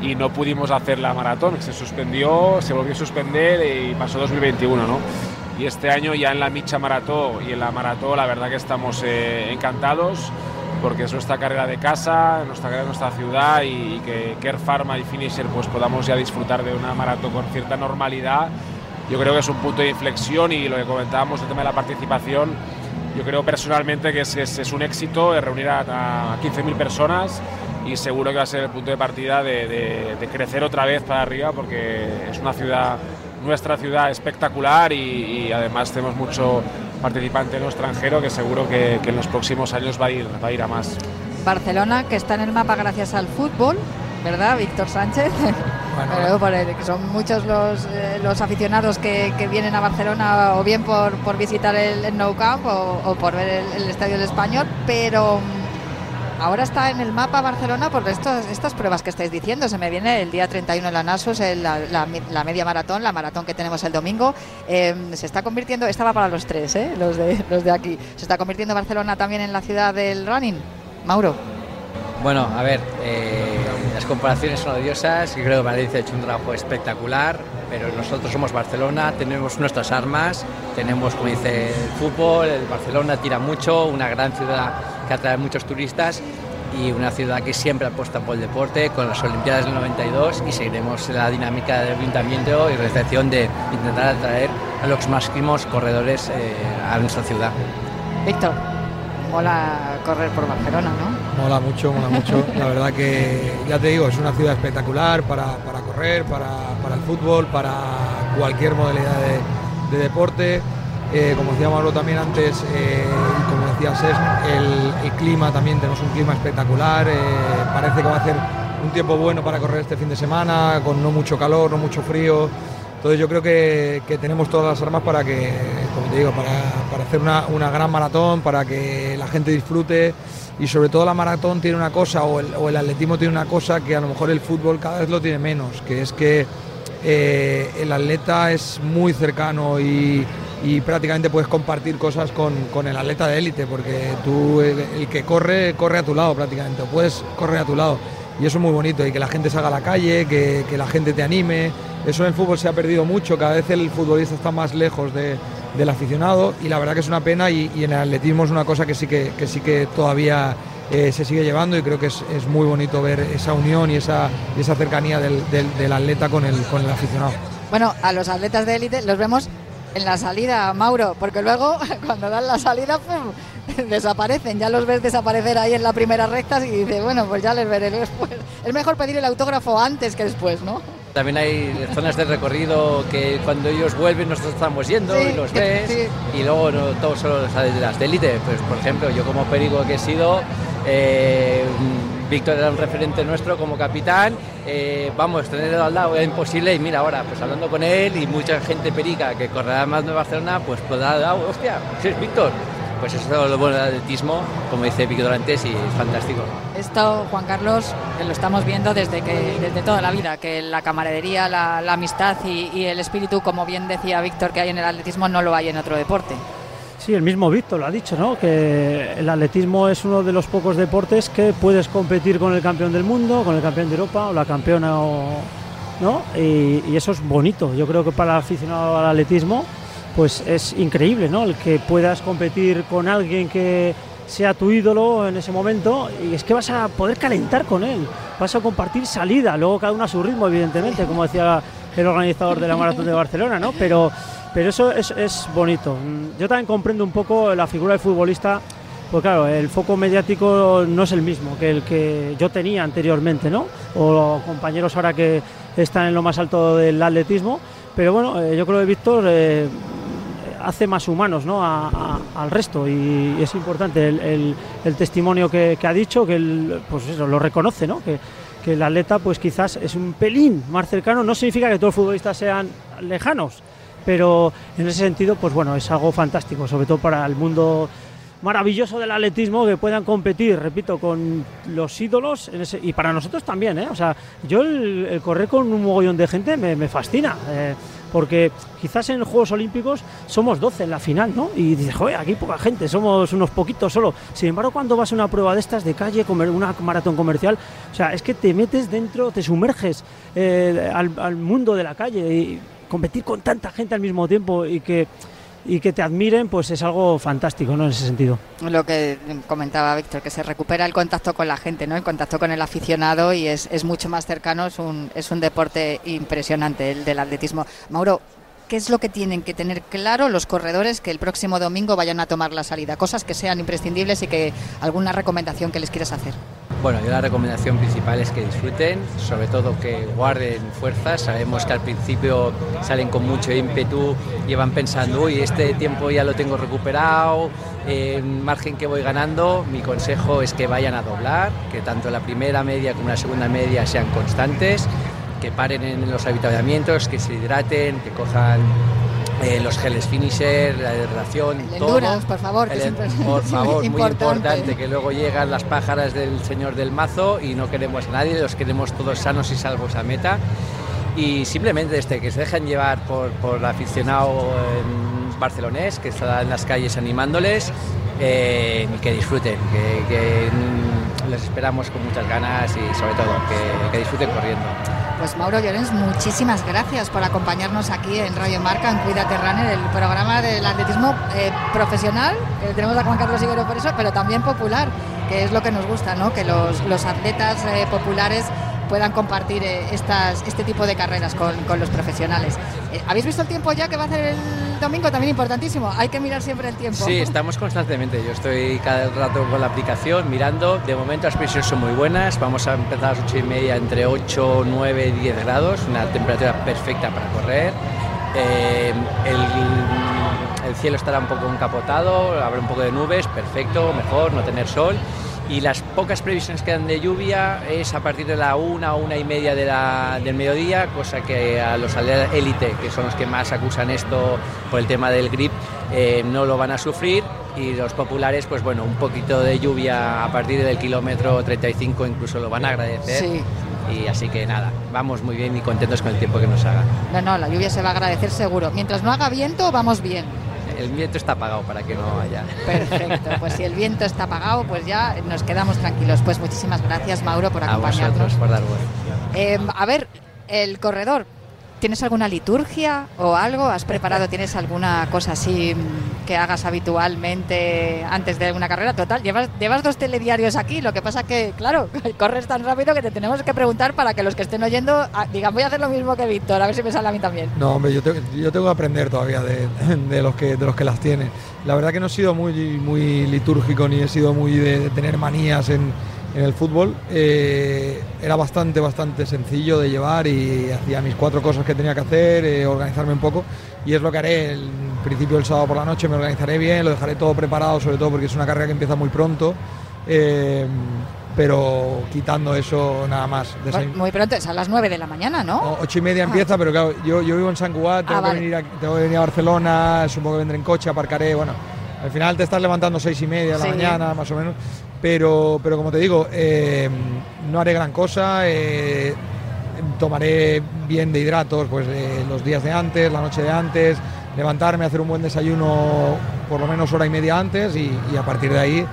y no pudimos hacer la maratón, se suspendió, se volvió a suspender y pasó 2021, ¿no? Y este año ya en la Micha Maratón y en la Maratón la verdad que estamos eh, encantados porque es nuestra carrera de casa, nuestra carrera de nuestra ciudad y, que Care Pharma y Finisher pues podamos ya disfrutar de una maratón con cierta normalidad. Yo creo que es un punto de inflexión y lo que comentábamos, el tema de la participación, yo creo personalmente que es, es, un éxito reunir a, a 15.000 personas y seguro que va a ser el punto de partida de, crecer otra vez para arriba porque es una ciudad, nuestra ciudad espectacular y, además tenemos mucho participante en lo extranjero que seguro que, en los próximos años va a, ir, va a ir a más. Barcelona, que está en el mapa gracias al fútbol, ¿verdad, Víctor Sánchez? Bueno, que son muchos los, eh, los aficionados que, vienen a Barcelona o bien por, por visitar el, Nou Camp o, por ver el, el Estadio del Español, pero ahora está en el mapa Barcelona por estos, estas pruebas que estáis diciendo. Se me viene el día 31 en la NASUS, la, media maratón, la maratón que tenemos el domingo. Em, se está convirtiendo, estaba para los tres, ¿eh? los, de, los de aquí. ¿Se está convirtiendo Barcelona también en la ciudad del running? Mauro. Bueno, a ver, eh, las comparaciones son odiosas y creo que Madrid ha hecho un trabajo espectacular, pero nosotros somos Barcelona, tenemos nuestras armas, tenemos, como dice, el fútbol, el Barcelona tira mucho, una gran ciudad que atrae muchos turistas y una ciudad que siempre apuesta por el deporte, con las Olimpiadas del 92 y seguiremos la dinámica del ayuntamiento y recepción de intentar atraer a los máximos corredores eh, a nuestra ciudad. Víctor, mola correr por Barcelona, ¿no? Mola mucho, mola mucho. La verdad que, ya te digo, es una ciudad espectacular para, correr, para, el fútbol, para cualquier modalidad de deporte. Eh, como decía Mauro también antes, eh, como decía Ses, el, clima también, tenemos un clima espectacular, eh, parece que va a ser un tiempo bueno para correr este fin de semana, con no mucho calor, no mucho frío. Entonces yo creo que, tenemos todas las armas para que, como te digo, para, hacer una, gran maratón, para que la gente disfrute y sobre todo la maratón tiene una cosa o el, o el atletismo tiene una cosa que a lo mejor el fútbol cada vez lo tiene menos, que es que el atleta es muy cercano y, y prácticamente puedes compartir cosas con, el atleta de élite, porque tú, el, que corre, corre a tu lado prácticamente, o puedes correr a tu lado. Y eso es muy bonito, y que la gente salga a la calle, que, la gente te anime. Eso en el fútbol se ha perdido mucho, cada vez el futbolista está más lejos del aficionado, y la verdad que es una pena, y, en el atletismo es una cosa que sí que, sí que todavía eh, se sigue llevando, y creo que es, muy bonito ver esa unión y esa, esa cercanía del, del, atleta con el, con el aficionado. Bueno, a los atletas de élite los vemos en la salida, Mauro, porque luego cuando dan la salida desaparecen, ya los ves desaparecer ahí en la primera recta y dices, bueno, pues ya les veré después. Es mejor pedir el autógrafo antes que después, ¿no? También hay zonas de recorrido que cuando ellos vuelven nosotros estamos yendo y los ves y luego no todos son las de élite. Pues por ejemplo, yo como perigo que he sido, eh, Víctor era un referente nuestro como capitán, eh, vamos, tenerlo al lado era imposible y mira ahora, pues hablando con él y mucha gente perica que correrá más de Barcelona, pues podrá dar, hostia, si es Víctor. Pues eso es lo bueno del atletismo, como dice Víctor antes, y es fantástico. Esto, Juan Carlos, lo estamos viendo desde que desde toda la vida, que la camaradería, la, amistad y, y el espíritu, como bien decía Víctor, que hay en el atletismo, no lo hay en otro deporte. Sí, el mismo Víctor lo ha dicho, ¿no? Que el atletismo es uno de los pocos deportes que puedes competir con el campeón del mundo, con el campeón de Europa o la campeona, ¿no? Y, eso es bonito. Yo creo que para el aficionado al atletismo, pues es increíble, ¿no? El que puedas competir con alguien que sea tu ídolo en ese momento y es que vas a poder calentar con él, vas a compartir salida, luego cada uno a su ritmo, evidentemente, como decía el organizador de la maratón de Barcelona, ¿no? Pero pero eso es, bonito. Mm, yo también comprendo un poco la figura del futbolista, pues claro, el foco mediático no es el mismo que el que yo tenía anteriormente, ¿no? O compañeros ahora que están en lo más alto del atletismo. Pero bueno, eh, yo creo que Víctor eh, hace más humanos ¿no? al resto y es importante el, testimonio que, ha dicho, que él, pues eso, lo reconoce, ¿no? Que, que el atleta pues quizás es un pelín más cercano, no significa que todos los futbolistas sean lejanos, pero en ese sentido, pues bueno, es algo fantástico, sobre todo para el mundo maravilloso del atletismo que puedan competir, repito, con los ídolos y para nosotros también, ¿eh? O sea, yo el, correr con un mogollón de gente me, fascina, eh, porque quizás en los Juegos Olímpicos somos 12 en la final, ¿no? Y dices, joder, aquí poca gente, somos unos poquitos solo. Sin embargo, cuando vas a una prueba de estas de calle, una maratón comercial, o sea, es que te metes dentro, te sumerges eh, al, al mundo de la calle y competir con tanta gente al mismo tiempo y que y que te admiren, pues es algo fantástico, ¿no? En ese sentido. Lo que comentaba Víctor, que se recupera el contacto con la gente, ¿no? El contacto con el aficionado y es, es mucho más cercano, es un, es un deporte impresionante el del atletismo. Mauro, ¿qué es lo que tienen que tener claro los corredores que el próximo domingo vayan a tomar la salida? Cosas que sean imprescindibles y que alguna recomendación que les quieras hacer. Bueno, yo la recomendación principal es que disfruten, sobre todo que guarden fuerzas. Sabemos que al principio salen con mucho ímpetu y van pensando, uy, este tiempo ya lo tengo recuperado, eh, margen que voy ganando. Mi consejo es que vayan a doblar, que tanto la primera media como la segunda media sean constantes, que paren en los habitamientos, que se hidraten, que cojan eh, los geles finisher, la hidratación, todo. por favor, por favor, muy importante. que luego llegan las pájaras del señor del mazo y no queremos a nadie, los queremos todos sanos y salvos a meta. Y simplemente este, que se dejen llevar por, por el aficionado barcelonés, que está en las calles animándoles, eh, y que disfruten, que, les esperamos con muchas ganas y sobre todo que, que disfruten corriendo. Pues Mauro Llorens, muchísimas gracias por acompañarnos aquí en Radio Marca, en Cuídate Runner, el programa del atletismo eh, profesional, que tenemos a Juan Carlos Ibero por eso, pero también popular, que es lo que nos gusta, ¿no? que los, los atletas eh, populares puedan compartir eh, estas, este tipo de carreras con, con los profesionales. ¿Habéis visto el tiempo ya que va a hacer el domingo? También importantísimo, hay que mirar siempre el tiempo. Sí, estamos constantemente, yo estoy cada rato con la aplicación mirando, de momento las previsiones son muy buenas, vamos a empezar a las 8 y media entre 8, 9 y 10 grados, una temperatura perfecta para correr. Eh, el, el cielo estará un poco encapotado, habrá un poco de nubes, perfecto, mejor no tener sol y las pocas previsiones que dan de lluvia es a partir de la una o una y media de la, del mediodía, cosa que a los élite, que son los que más acusan esto por el tema del grip, eh, no lo van a sufrir y los populares, pues bueno, un poquito de lluvia a partir del kilómetro 35 incluso lo van a agradecer. Sí. Y así que nada, vamos muy bien y contentos con el tiempo que nos haga. No, no, la lluvia se va a agradecer seguro. Mientras no haga viento, vamos bien el viento está apagado para que no haya. Perfecto, pues si el viento está apagado, pues ya nos quedamos tranquilos. Pues muchísimas gracias, Mauro, por acompañarnos. A vosotros, por dar. Eh, a ver, el corredor, ¿Tienes alguna liturgia o algo? ¿Has preparado, tienes alguna cosa así que hagas habitualmente antes de una carrera? Total, llevas, llevas dos telediarios aquí, lo que pasa que, claro, corres tan rápido que te tenemos que preguntar para que los que estén oyendo ah, digan, voy a hacer lo mismo que Víctor, a ver si me sale a mí también. No, hombre, yo, yo tengo que aprender todavía de, de, los que, de los que las tienen. La verdad que no he sido muy, muy litúrgico ni he sido muy de tener manías en en el fútbol. Eh, era bastante, bastante sencillo de llevar y hacía mis cuatro cosas que tenía que hacer, eh, organizarme un poco y es lo que haré. El principio del sábado por la noche me organizaré bien, lo dejaré todo preparado, sobre todo porque es una carrera que empieza muy pronto. Eh, pero quitando eso nada más. muy pronto, es a las 9 de la mañana, ¿no? ocho y media ah. empieza, pero claro, yo, yo vivo en San Cugat, tengo, ah, que venir a, tengo que venir a Barcelona, supongo que vendré en coche, aparcaré, bueno, al final te estás levantando seis y media de la mañana, más o menos. Pero, pero como te digo, eh, no haré gran cosa. Eh, tomaré bien de hidratos pues eh, los días de antes, la noche de antes, levantarme, hacer un buen desayuno por lo menos hora y media antes y, y a partir de ahí,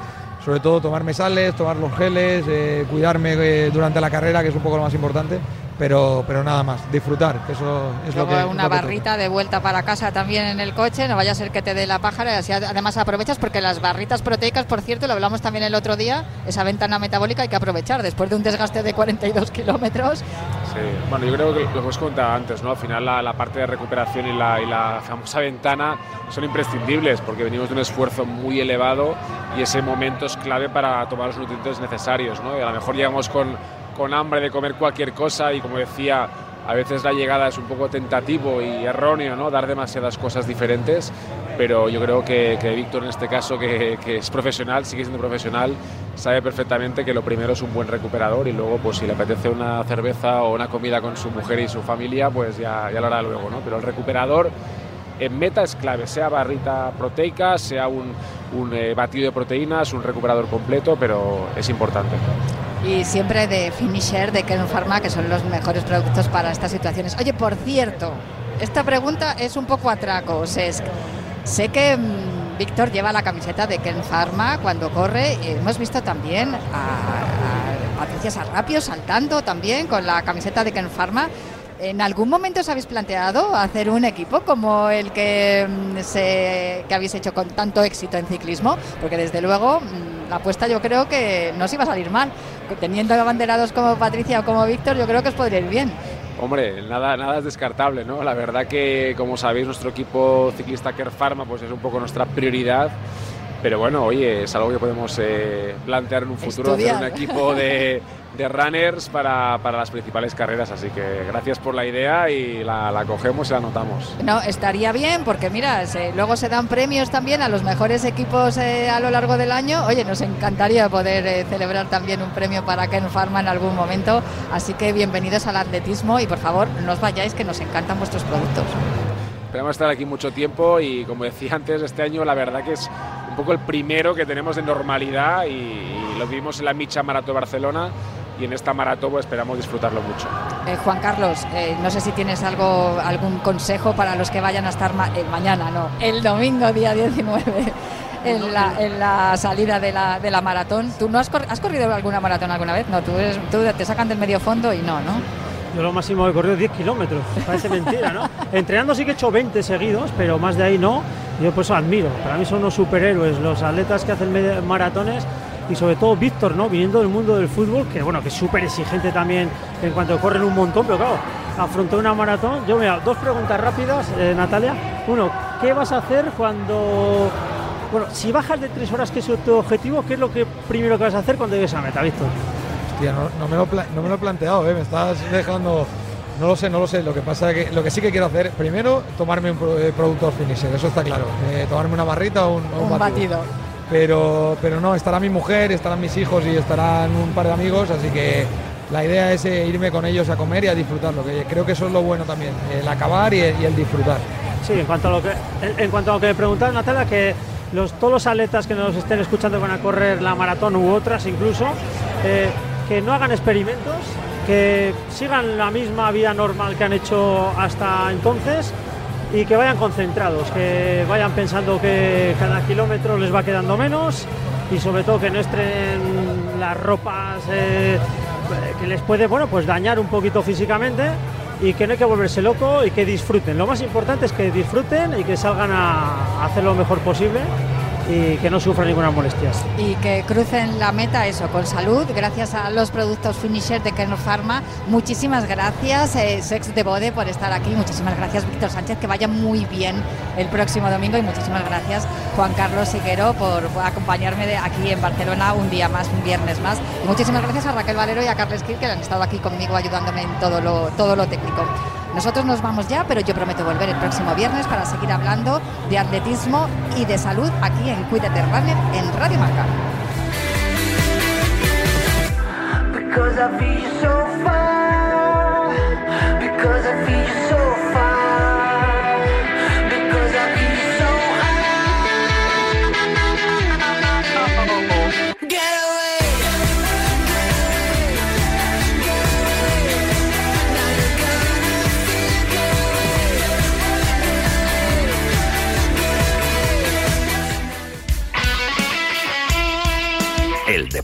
sobre todo tomarme sales, tomar los geles, cuidarme durante la carrera, que es un poco lo más importante pero, pero nada más, disfrutar, eso es lo que... una barrita de vuelta para casa también en el coche, no vaya a ser que te dé la pájara y así además aprovechas porque las barritas proteicas, por cierto, lo hablamos también el otro día, esa ventana metabólica hay que aprovechar después de un desgaste de 42 kilómetros. Sí, bueno, yo creo que lo hemos comentado antes, ¿no? Al final la, parte de recuperación y la, y la famosa ventana son imprescindibles porque venimos de un esfuerzo muy elevado y ese momento es clave para tomar los nutrientes necesarios, ¿no? Y a lo mejor llegamos con con hambre de comer cualquier cosa y como decía, a veces la llegada es un poco tentativo y erróneo, ¿no? Dar demasiadas cosas diferentes, pero yo creo que, Víctor en este caso, que, es profesional, sigue siendo profesional, sabe perfectamente que lo primero es un buen recuperador y luego pues si le apetece una cerveza o una comida con su mujer y su familia, pues ya, ya lo hará luego, ¿no? Pero el recuperador en meta es clave, sea barrita proteica, sea un, un eh, batido de proteínas, un recuperador completo, pero es importante y siempre de Finisher, de Kern Pharma, que son los mejores productos para estas situaciones. Oye, por cierto, esta pregunta es un poco atraco, Sesc. Sé que mm, Víctor lleva la camiseta de Ken Pharma cuando corre. Y hemos visto también a, Patricia Sarrapio saltando también con la camiseta de Ken Pharma. ¿En algún momento os habéis planteado hacer un equipo como el que, mm, se, que habéis hecho con tanto éxito en ciclismo? Porque desde luego mm, la apuesta yo creo que no os iba a salir mal. Teniendo abanderados como Patricia o como Víctor, yo creo que os podría ir bien. Hombre, nada, nada es descartable, ¿no? La verdad que, como sabéis, nuestro equipo ciclista Care Pharma pues es un poco nuestra prioridad. Pero bueno, oye, es algo que podemos eh, plantear en un futuro, hacer un equipo de, de runners para, para, las principales carreras. Así que gracias por la idea y la, la cogemos y la anotamos. No, estaría bien porque mira, se, luego se dan premios también a los mejores equipos eh, a lo largo del año. Oye, nos encantaría poder eh, celebrar también un premio para Ken Pharma en algún momento. Así que bienvenidos al atletismo y por favor no os vayáis que nos encantan vuestros productos. Esperamos estar aquí mucho tiempo y como decía antes, este año la verdad que es un poco el primero que tenemos de normalidad y, y lo vimos en la Micha Maratón Barcelona y en esta maratón pues, esperamos disfrutarlo mucho. Eh, Juan Carlos, eh, no sé si tienes algo, algún consejo para los que vayan a estar ma eh, mañana, no, el domingo día 19. En la, en la, salida de la, de la maratón. ¿Tú no has, cor has, corrido alguna maratón alguna vez? No, tú, eres, tú, te sacan del medio fondo y no, ¿no? Yo lo máximo he corrido 10 kilómetros, parece mentira, ¿no? Entrenando sí que he hecho 20 seguidos, pero más de ahí no. Yo pues admiro, para mí son unos superhéroes los atletas que hacen maratones y sobre todo Víctor, ¿no? Viniendo del mundo del fútbol, que bueno, que es súper exigente también en cuanto corren un montón, pero claro, afrontó una maratón. Yo, mira, dos preguntas rápidas, eh, Natalia. Uno, ¿qué vas a hacer cuando. Bueno, si bajas de tres horas, que es tu objetivo, ¿qué es lo que primero que vas a hacer cuando llegues a meta, Víctor? Hostia, no, no, me lo no me lo he planteado, ¿eh? me estás dejando. No lo sé, no lo sé. Lo que pasa es que lo que sí que quiero hacer, primero, tomarme un pro, eh, producto finisher, eso está claro. Eh, tomarme una barrita o un, un, un batido. batido pero, pero no, estará mi mujer, estarán mis hijos y estarán un par de amigos, así que la idea es eh, irme con ellos a comer y a disfrutarlo, que creo que eso es lo bueno también, el acabar y el, y el disfrutar. Sí, en cuanto a lo que, en, en cuanto a lo que me preguntaba Natalia, que los, todos los atletas que nos estén escuchando van a correr la maratón u otras incluso, eh, que no hagan experimentos, que sigan la misma vida normal que han hecho hasta entonces y que vayan concentrados, que vayan pensando que cada kilómetro les va quedando menos y sobre todo que no estrenen las ropas eh, que les puede bueno pues dañar un poquito físicamente y que no hay que volverse loco y que disfruten. Lo más importante es que disfruten y que salgan a hacer lo mejor posible y que no sufran ninguna molestia. Y que crucen la meta eso, con salud, gracias a los productos Finisher de Kernel Pharma. Muchísimas gracias, eh, Sex de Bode, por estar aquí. Muchísimas gracias, Víctor Sánchez, que vaya muy bien el próximo domingo. Y muchísimas gracias, Juan Carlos Higuero, por, por acompañarme de aquí en Barcelona un día más, un viernes más. Y muchísimas gracias a Raquel Valero y a Carles Kir, que han estado aquí conmigo ayudándome en todo lo, todo lo técnico. Nosotros nos vamos ya, pero yo prometo volver el próximo viernes para seguir hablando de atletismo y de salud aquí en Cuídate Runner en Radio Marca.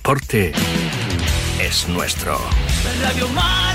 Deporte es nuestro. Radio Marca.